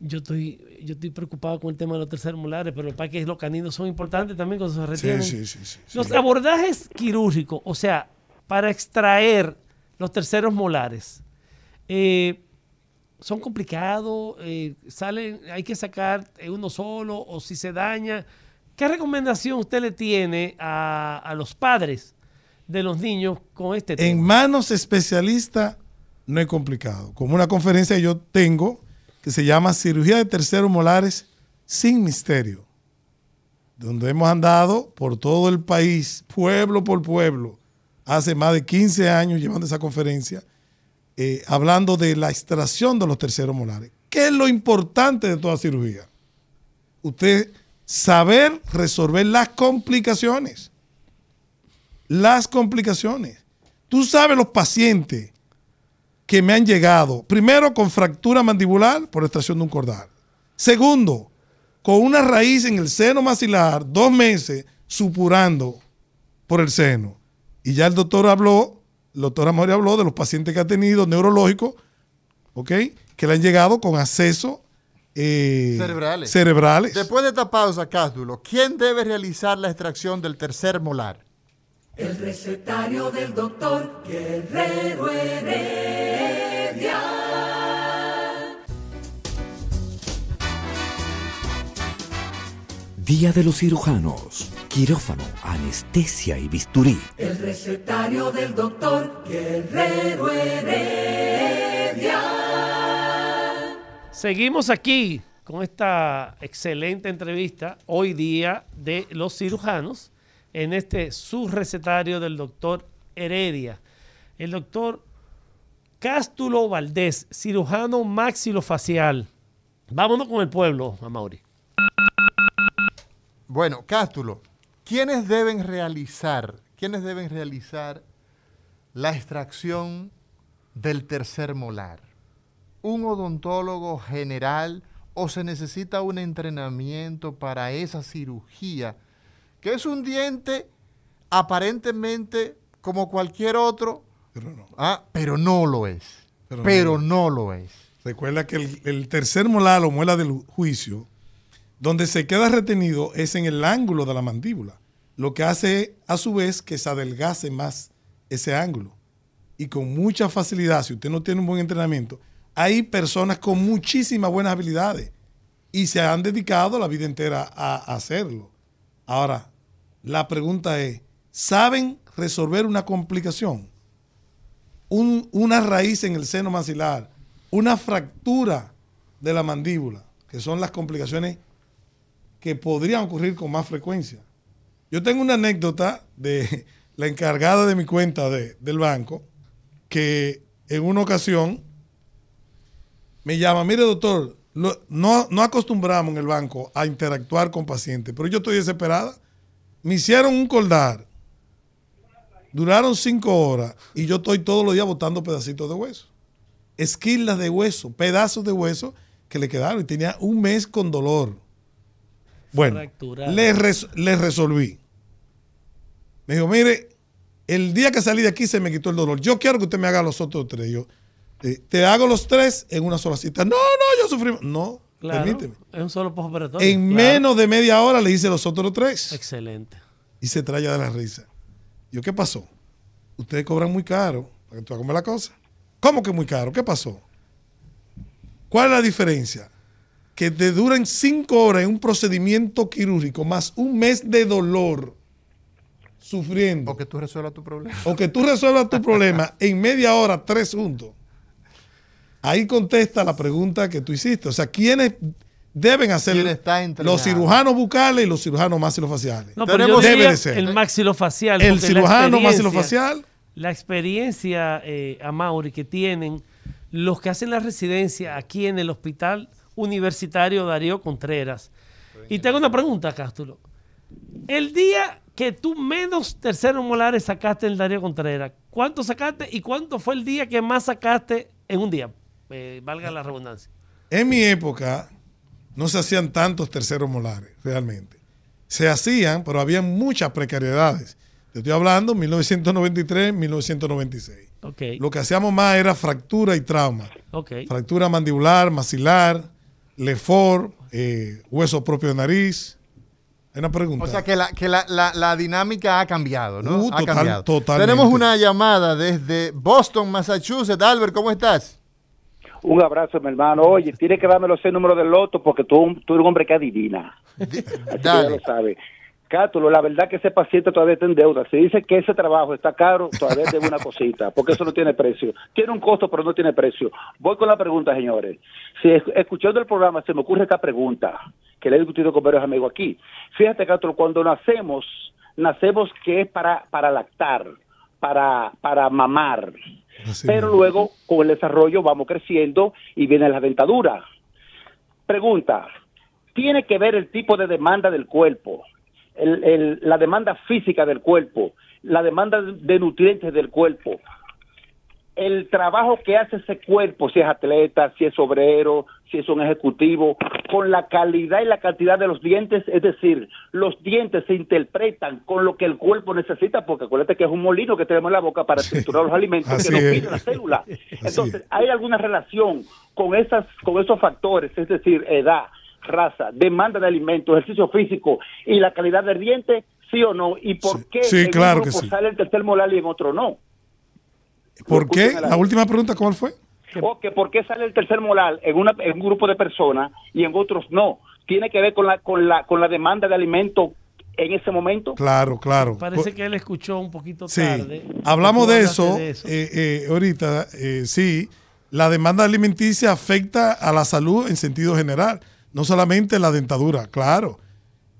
yo estoy, yo estoy preocupado con el tema de los terceros molares, pero para que los caninos son importantes también cuando se retienen. sí, sí, sí. Los abordajes quirúrgicos, o sea, para extraer los terceros molares, eh, son complicados, eh, salen, hay que sacar uno solo o si se daña. ¿Qué recomendación usted le tiene a, a los padres de los niños con este En tema? manos especialistas no es complicado. Como una conferencia que yo tengo que se llama Cirugía de Terceros Molares sin Misterio, donde hemos andado por todo el país, pueblo por pueblo, hace más de 15 años llevando esa conferencia, eh, hablando de la extracción de los terceros molares. ¿Qué es lo importante de toda cirugía? Usted saber resolver las complicaciones. Las complicaciones. Tú sabes los pacientes que me han llegado, primero con fractura mandibular por extracción de un cordal. Segundo, con una raíz en el seno maxilar, dos meses supurando por el seno. Y ya el doctor habló, el doctor Amori habló de los pacientes que ha tenido neurológicos, ¿ok? Que le han llegado con acceso eh, Cerebrales. cerebrales. Después de esta pausa, Cástulo, ¿quién debe realizar la extracción del tercer molar? El recetario del doctor Guerrero Heredia. Día de los cirujanos. Quirófano, anestesia y bisturí. El recetario del doctor Guerrero Heredia. Seguimos aquí con esta excelente entrevista hoy día de los cirujanos en este subrecetario del doctor Heredia. El doctor Cástulo Valdés, cirujano maxilofacial. Vámonos con el pueblo, Amaury. Bueno, Cástulo, ¿quiénes deben realizar, quiénes deben realizar la extracción del tercer molar? ¿Un odontólogo general o se necesita un entrenamiento para esa cirugía? Que es un diente aparentemente como cualquier otro, Pero no. ah, pero no lo es. Pero Pero, no no, lo es. Recuerda que el, el tercer molar o muela del juicio, donde se queda retenido es en el ángulo de la mandíbula, lo que hace a su vez que se adelgace más ese ángulo. y con mucha facilidad, si usted no tiene un buen entrenamiento, hay personas con muchísimas buenas habilidades y se han dedicado la vida entera a, hacerlo. Ahora, la pregunta es, ¿saben resolver una complicación? Un- una raíz en el seno maxilar, una fractura de la mandíbula, que son las complicaciones que podrían ocurrir con más frecuencia. Yo tengo una anécdota de la encargada de mi cuenta de- del banco, que en una ocasión me llama, mire doctor, lo- no, no acostumbramos en el banco a interactuar con pacientes, pero yo estoy desesperada. Me hicieron un coldar, duraron cinco horas y yo estoy todos los días botando pedacitos de hueso. Esquilas de hueso, pedazos de hueso que le quedaron y tenía un mes con dolor. Bueno, le, res- le resolví. Me dijo, mire, el día que salí de aquí se me quitó el dolor. Yo quiero que usted me haga los otros tres. Yo, eh, te hago los tres en una sola cita. No, no, yo sufrí. No, Claro, permíteme. Es un solo postoperatorio. En claro. menos de media hora le hice los otros tres. Excelente. Y se trae de la risa. Yo, ¿qué pasó? Ustedes cobran muy caro para que tú hagas la cosa. ¿Cómo que muy caro? ¿Qué pasó? ¿Cuál es la diferencia? Que te duran cinco horas en un procedimiento quirúrgico más un mes de dolor sufriendo. O que tú resuelvas tu problema. O que tú resuelvas tu problema en media hora, tres juntos. Ahí contesta la pregunta que tú hiciste. O sea, ¿quiénes deben hacer ¿Quién está entrenado? los cirujanos bucales y los cirujanos maxilofaciales? No, pero yo Debe diría de ser. el maxilofacial. El cirujano maxilofacial. La experiencia, eh, a Mauri, que tienen los que hacen la residencia aquí en el Hospital Universitario Darío Contreras. Y tengo una pregunta, Cástulo. El día que tú menos terceros molares sacaste en el Darío Contreras, ¿cuánto sacaste y cuánto fue el día que más sacaste en un día? Eh, valga la redundancia. En mi época no se hacían tantos terceros molares, realmente. Se hacían, pero había muchas precariedades. Te estoy hablando 1993, 1996. Ok. Lo que hacíamos más era fractura y trauma. Ok. Fractura mandibular, maxilar, lefor, eh, hueso propio de nariz. Hay una pregunta. O sea que la, que la, la- la dinámica ha cambiado, ¿no? Uh, ha total- cambiado. totalmente. Tenemos una llamada desde Boston, Massachusetts. Albert, ¿cómo estás? Un abrazo, mi hermano. Oye, tiene que darme los seis números del loto porque tú, tú eres un hombre que adivina. Así que ya lo sabe. Cátulo, la verdad que ese paciente todavía está en deuda. Se dice que ese trabajo está caro, todavía debe una cosita, porque eso no tiene precio. Tiene un costo, pero no tiene precio. Voy con la pregunta, señores. Si es- escuchando el programa se me ocurre esta pregunta, que le he discutido con varios amigos aquí. Fíjate, Cátulo, cuando nacemos, nacemos que es para, para lactar, para, para mamar. Pero luego, con el desarrollo, vamos creciendo y viene la dentadura. Pregunta, ¿tiene que ver el tipo de demanda del cuerpo, el- el- la demanda física del cuerpo, la demanda de nutrientes del cuerpo, el trabajo que hace ese cuerpo, si es atleta, si es obrero, si es un ejecutivo, con la calidad y la cantidad de los dientes, es decir, los dientes se interpretan con lo que el cuerpo necesita, porque acuérdate que es un molino que tenemos en la boca para triturar los alimentos Así que nos pide la célula. Entonces, ¿hay alguna relación con esas, con esos factores, es decir, edad, raza, demanda de alimentos, ejercicio físico y la calidad del diente, sí o no? ¿Y por qué sí, en un claro grupo sale el tercer molar y en otro no? ¿Por qué? Escúchame La última pregunta, ¿cuál fue? O que por qué sale el tercer molar en, una, en un grupo de personas y en otros no. Tiene que ver con la, con la, con la demanda de alimento en ese momento. Claro, claro. Parece que él escuchó un poquito Sí, tarde. hablamos de eso, eh, eh, ahorita. eh, sí, la demanda alimenticia afecta a la salud en sentido general, no solamente la dentadura, claro.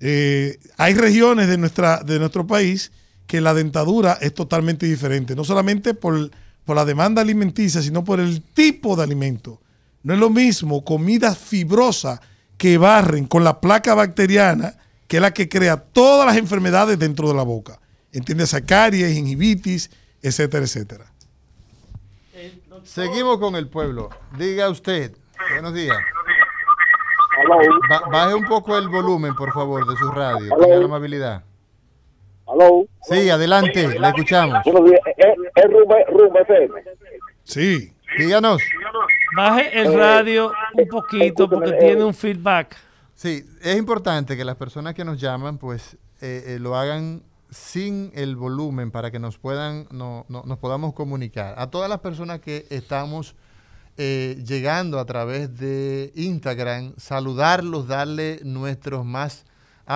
Eh, hay regiones de, nuestra, de nuestro país que la dentadura es totalmente diferente, no solamente por, por la demanda alimenticia, sino por el tipo de alimento. No es lo mismo comida fibrosa que barren con la placa bacteriana, que es la que crea todas las enfermedades dentro de la boca. ¿Entiendes? Caries, gingivitis, etcétera, etcétera. Seguimos con el pueblo. Diga usted. Buenos días. Ba- baje un poco el volumen, por favor, de su radio. La amabilidad. Aló. Sí, adelante, le escuchamos. Buenos días. ¿Es, es Rumba, FM? Sí. Díganos. Baje el Eh, radio un poquito porque tiene eh, un feedback. Sí, es importante que las personas que nos llaman, pues, eh, eh, lo hagan sin el volumen para que nos puedan, no- no- nos podamos comunicar. A todas las personas que estamos eh, llegando a través de Instagram, saludarlos, darle nuestros más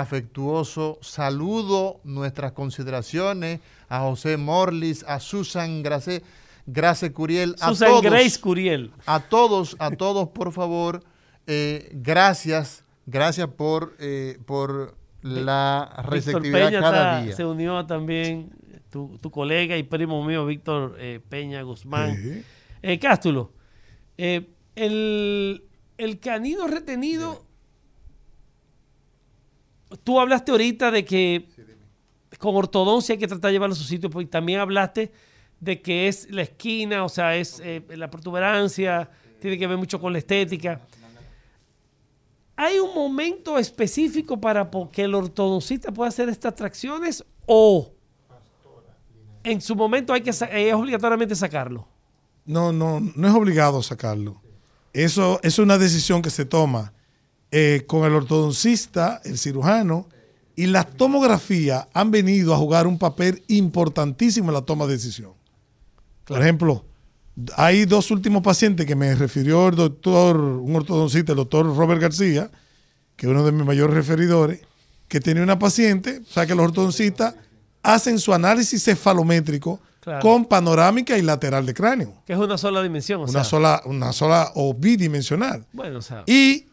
afectuosos saludo, nuestras consideraciones a José Morlis, a Susan Grace, Grace Curiel, a Susan todos, Grace Curiel. a todos, a todos, por favor, eh, gracias, gracias por, eh, por la receptividad Peña cada está- día. se unió también tu, tu colega y primo mío, Víctor eh, Peña Guzmán. Sí. Eh, Cástulo, eh, el, el canino retenido, tú hablaste ahorita de que con ortodoncia hay que tratar de llevarlo a su sitio, porque también hablaste de que es la esquina, o sea, es eh, la protuberancia, tiene que ver mucho con la estética. ¿Hay un momento específico para que el ortodoncista pueda hacer estas tracciones o en su momento hay que sa- es obligatoriamente sacarlo? No, no, no es obligado sacarlo. Eso es una decisión que se toma eh, con el ortodoncista, el cirujano, y la tomografía han venido a jugar un papel importantísimo en la toma de decisión. Por ejemplo, hay dos últimos pacientes que me refirió el doctor, un ortodoncista, el doctor Robert García, que es uno de mis mayores referidores, que tenía una paciente, o sea que los ortodoncistas hacen su análisis cefalométrico Claro. con panorámica y lateral de cráneo Que es una sola dimensión. o una sea, sola, una sola o bidimensional. Bueno, o sea, Y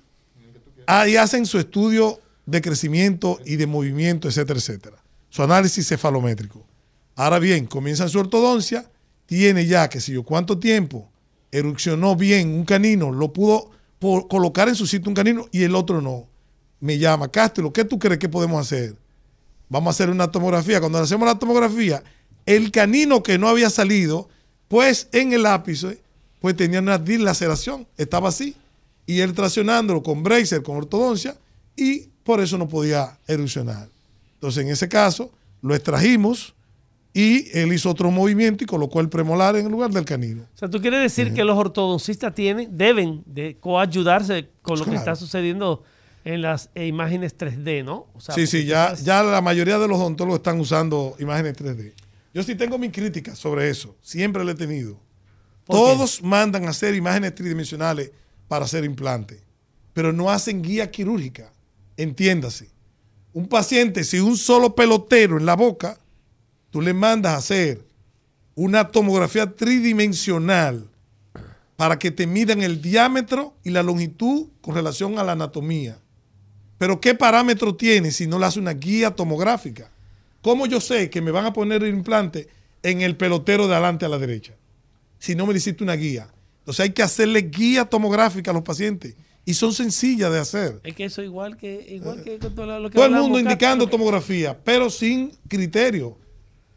ahí hacen su estudio de crecimiento y de movimiento, etcétera, etcétera. Su análisis cefalométrico. Ahora bien, comienzan su ortodoncia, tiene ya, que sé yo, cuánto tiempo erupcionó bien un canino, lo pudo colocar en su sitio un canino y el otro no. Me llama, Castro, ¿qué tú crees que podemos hacer? Vamos a hacer una tomografía. Cuando hacemos la tomografía, el canino que no había salido, pues en el ápice, pues tenía una dilaceración, estaba así. Y él traccionándolo con bracer, con ortodoncia, y por eso no podía erupcionar. Entonces, en ese caso, lo extrajimos y él hizo otro movimiento y colocó el premolar en el lugar del canino. o sea, tú quieres decir que los ortodoncistas tienen, deben de coayudarse con lo que está sucediendo en las eh, imágenes 3D, ¿no? O sea, sí, sí, ya, ya la mayoría de los odontólogos están usando imágenes 3D. Yo sí tengo mi crítica sobre eso, siempre la he tenido. Todos mandan a hacer imágenes tridimensionales para hacer implantes, pero no hacen guía quirúrgica. Entiéndase. Un paciente, si un solo pelotero en la boca, tú le mandas a hacer una tomografía tridimensional para que te midan el diámetro y la longitud con relación a la anatomía. Pero ¿qué parámetro tiene si no le hace una guía tomográfica? ¿Cómo yo sé que me van a poner el implante en el pelotero de adelante a la derecha? Si no me hiciste una guía. Entonces hay que hacerle guía tomográfica a los pacientes. Y son sencillas de hacer. Es que eso igual que, igual que con todo lo que Todo el mundo indicando que- tomografía, pero sin criterio.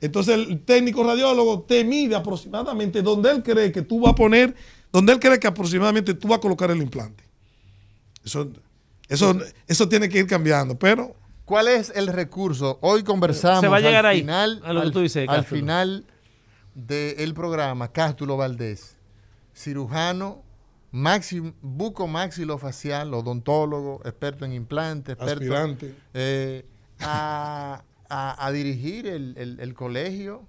Entonces el técnico radiólogo te mide aproximadamente donde él cree que tú vas a poner, donde él cree que aproximadamente tú vas a colocar el implante. Eso, eso, eso tiene que ir cambiando, pero ¿Cuál es el recurso? Hoy conversamos Se va a llegar al ahí, final, a lo que al- tú dices, al Cástulo. final del programa, Cástulo Valdés, cirujano, maxi, buco maxilofacial, odontólogo, experto en implantes, experto, Aspirante. eh, a, a- a dirigir el, el- el colegio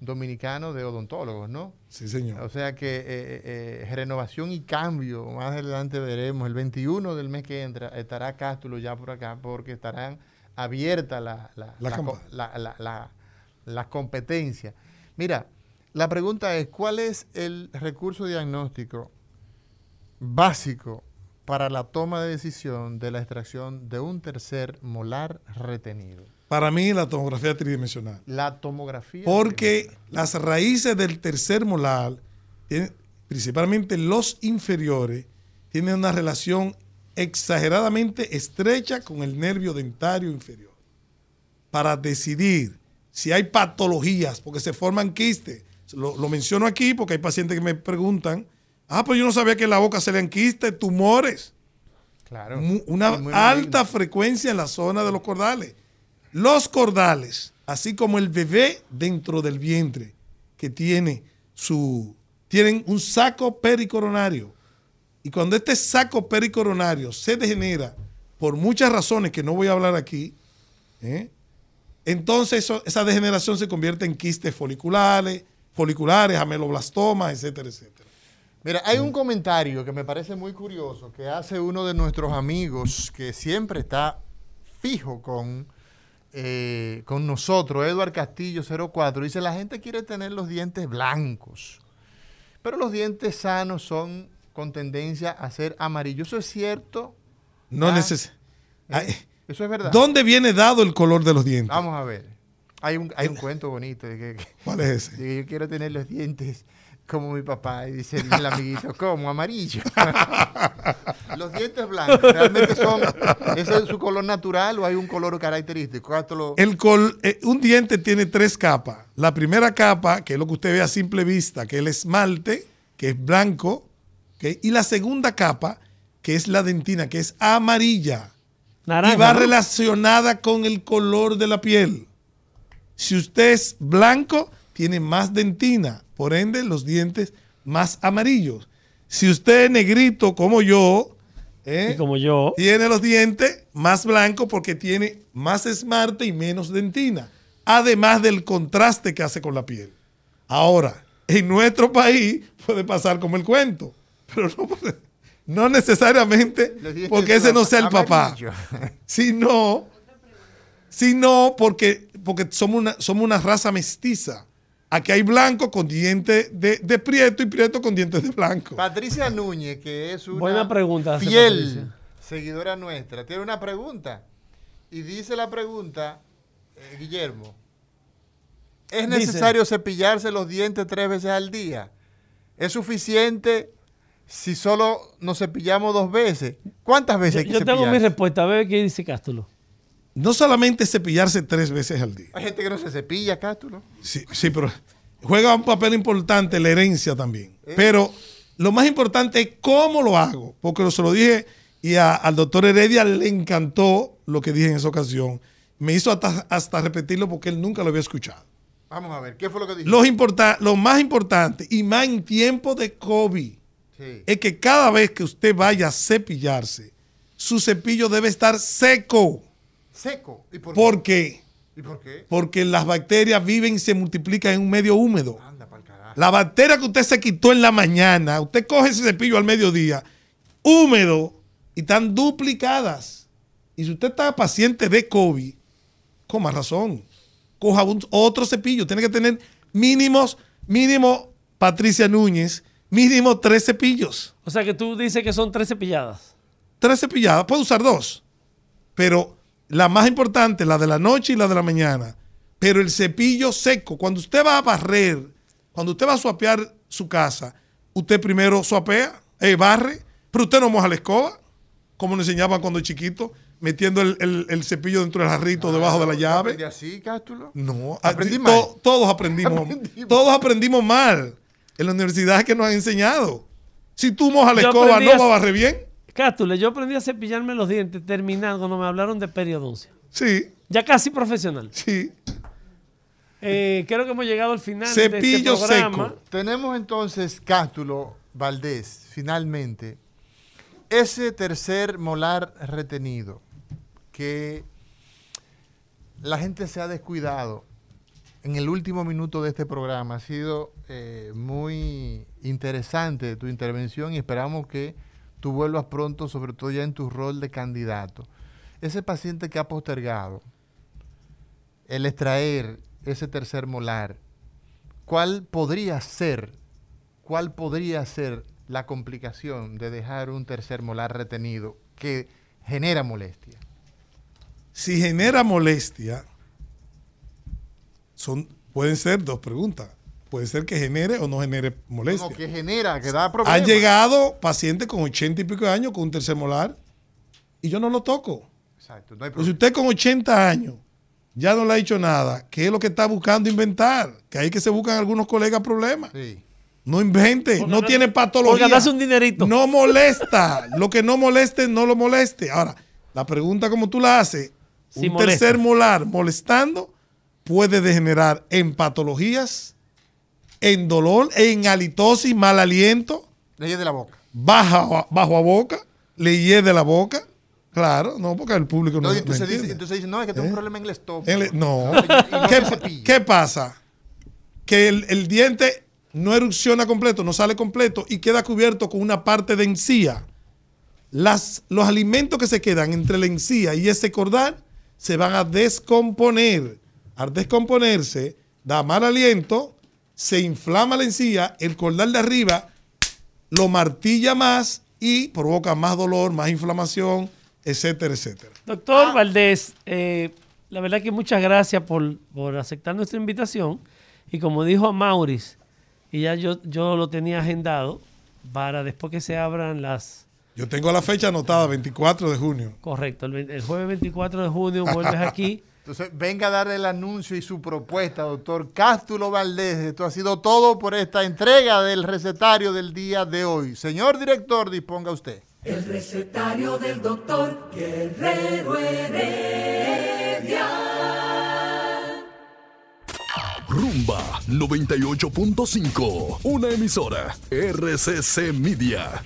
dominicano de odontólogos, ¿no? sí, señor. O sea que eh, eh, renovación y cambio, más adelante veremos, el 21 del mes que entra estará Cástulo ya por acá porque estarán abiertas la, la, La la, la- la- la- las competencias. Mira, la pregunta es, ¿cuál es el recurso diagnóstico básico para la toma de decisión de la extracción de un tercer molar retenido? Para mí la tomografía tridimensional. La tomografía. Porque las raíces del tercer molar, principalmente los inferiores, tienen una relación exageradamente estrecha con el nervio dentario inferior. Para decidir si hay patologías, porque se forman quistes. Lo, lo menciono aquí porque hay pacientes que me preguntan, ah, pues yo no sabía que en la boca se le quistes, tumores. Claro. Mu- una alta maligno. frecuencia en la zona de los cordales. Los cordales, así como el bebé dentro del vientre, que tiene su, tienen un saco pericoronario. Y cuando este saco pericoronario se degenera por muchas razones que no voy a hablar aquí, ¿eh? entonces eso- esa degeneración se convierte en quistes foliculares, foliculares, ameloblastomas, etcétera, etcétera. Mira, hay un comentario que me parece muy curioso que hace uno de nuestros amigos que siempre está fijo con, eh, con nosotros, Edward Castillo 04. Dice, la gente quiere tener los dientes blancos, pero los dientes sanos son con tendencia a ser amarillos. ¿Eso es cierto? No Ah, neces- ¿eh? Eso es verdad. ¿Dónde viene dado el color de los dientes? Vamos a ver. Hay un, hay un cuento bonito de que, ¿Cuál es ese? de que yo quiero tener los dientes como mi papá. Y dice el amiguito, ¿cómo? Amarillo. los dientes blancos, ¿realmente son, ese es su color natural o hay un color característico? ¿Cuánto lo- El col- eh, un diente tiene tres capas. La primera capa, que es lo que usted ve a simple vista, que es el esmalte, que es blanco, y la segunda capa, que es la dentina, que es amarilla. Naranja, y va ¿no? relacionada con el color de la piel. Si usted es blanco, tiene más dentina, por ende los dientes más amarillos. Si usted es negrito como yo, ¿eh? Y como yo. tiene los dientes más blancos porque tiene más esmalte y menos dentina, además del contraste que hace con la piel. Ahora, en nuestro país puede pasar como el cuento, pero no, no necesariamente porque ese no sea el papá, sino, sino porque, porque somos, una, somos una raza mestiza. Aquí hay blanco con dientes de, de prieto y prieto con dientes de blanco. Patricia Núñez, que es una Buena pregunta hace fiel Patricia. seguidora nuestra, tiene una pregunta. Y dice la pregunta, eh, Guillermo, ¿es Dice- necesario cepillarse los dientes tres veces al día? ¿Es suficiente si solo nos cepillamos dos veces? ¿Cuántas veces Yo, hay que yo tengo mi respuesta. A ver qué dice Cástulo. No solamente cepillarse tres veces al día. Hay gente que no se cepilla, Cástulo. Sí, sí, pero juega un papel importante la herencia también. Pero lo más importante es cómo lo hago, porque lo, se lo dije y a- al doctor Heredia le encantó lo que dije en esa ocasión. Me hizo hasta, hasta repetirlo porque él nunca lo había escuchado. Vamos a ver, ¿qué fue lo que dijo? Lo, importa- lo más importante, y más en tiempo de COVID, Sí. es que cada vez que usted vaya a cepillarse, su cepillo debe estar seco. Seco. ¿Y por, ¿Por qué? ¿Y por qué? Porque las bacterias viven y se multiplican en un medio húmedo. Anda pa'l carajo. La bacteria que usted se quitó en la mañana, usted coge ese cepillo al mediodía, húmedo, y están duplicadas. Y si usted está paciente de COVID, con más razón, coja un- otro cepillo. Tiene que tener mínimos, mínimo, Patricia Núñez, mínimo tres cepillos. O sea que tú dices que son tres cepilladas. Tres cepilladas, puede usar dos. Pero la más importante, la de la noche y la de la mañana. Pero el cepillo seco, cuando usted va a barrer, cuando usted va a suapear su casa, usted primero suapea, eh, barre, pero usted no moja la escoba, como nos enseñaban cuando chiquito, metiendo el, el- el cepillo dentro del jarrito debajo de la llave. ¿Aprendí así, Cástulo? No, Aprendí to- mal. todos aprendimos, Aprendimos. todos aprendimos mal en la universidad que nos han enseñado. Si tú mojas la Yo escoba, no a- va a barrer bien. Cástulo, yo aprendí a cepillarme los dientes terminando cuando me hablaron de periodoncia. Sí, Ya casi profesional. sí. Eh, creo que hemos llegado al final Cepillo de este programa. seco. Tenemos entonces, Cástulo Valdés, finalmente, ese tercer molar retenido que la gente se ha descuidado en el último minuto de este programa. Ha sido eh, muy interesante tu intervención y esperamos que tú vuelvas pronto, sobre todo ya en tu rol de candidato. Ese paciente que ha postergado el extraer ese tercer molar, ¿cuál podría ser, cuál podría ser la complicación de dejar un tercer molar retenido que genera molestia? Si genera molestia, son, pueden ser dos preguntas. Puede ser que genere o no genere molestia. No, que genera, que da problemas. Han llegado pacientes con 80 y pico de años con un tercer molar y yo no lo toco. Exacto, no hay Pero si problema. usted con 80 años ya no le ha dicho nada, ¿qué es lo que está buscando inventar? Que ahí que se buscan algunos colegas problemas. Sí. No invente, Por no ganar- tiene patología. ganarse un dinerito. No molesta. Lo que no moleste, no lo moleste. Ahora, la pregunta como tú la haces, Sí un molesta. tercer molar molestando puede degenerar en patologías, en dolor, en halitosis, mal aliento, Leyes de la boca. baja, bajo a boca, le hiede la boca. Claro, no, porque el público no, No, entonces, dice, entonces dice, no, es que tengo ¿Eh? un problema en el estómago. No. ¿Qué, pasa? Que el, el diente no erupciona completo, no sale completo y queda cubierto con una parte de encía. Las, los alimentos que se quedan entre la encía y ese cordal se van a descomponer. Al descomponerse, da mal aliento, se inflama la encía, el cordal de arriba lo martilla más y provoca más dolor, más inflamación, etcétera, etcétera. Doctor Valdés, eh, la verdad que muchas gracias por, por aceptar nuestra invitación. Y como dijo a Maurice, y ya yo, yo lo tenía agendado para después que se abran las... Yo tengo la fecha anotada, 24 de junio. Correcto, el jueves 24 de junio vuelves aquí. Entonces, venga a darle el anuncio y su propuesta, doctor Cástulo Valdés. Esto ha sido todo por esta entrega del recetario del día de hoy. Señor director, disponga usted. El recetario del doctor Guerrero Heredia. Rumba 98.5, una emisora RCC Media.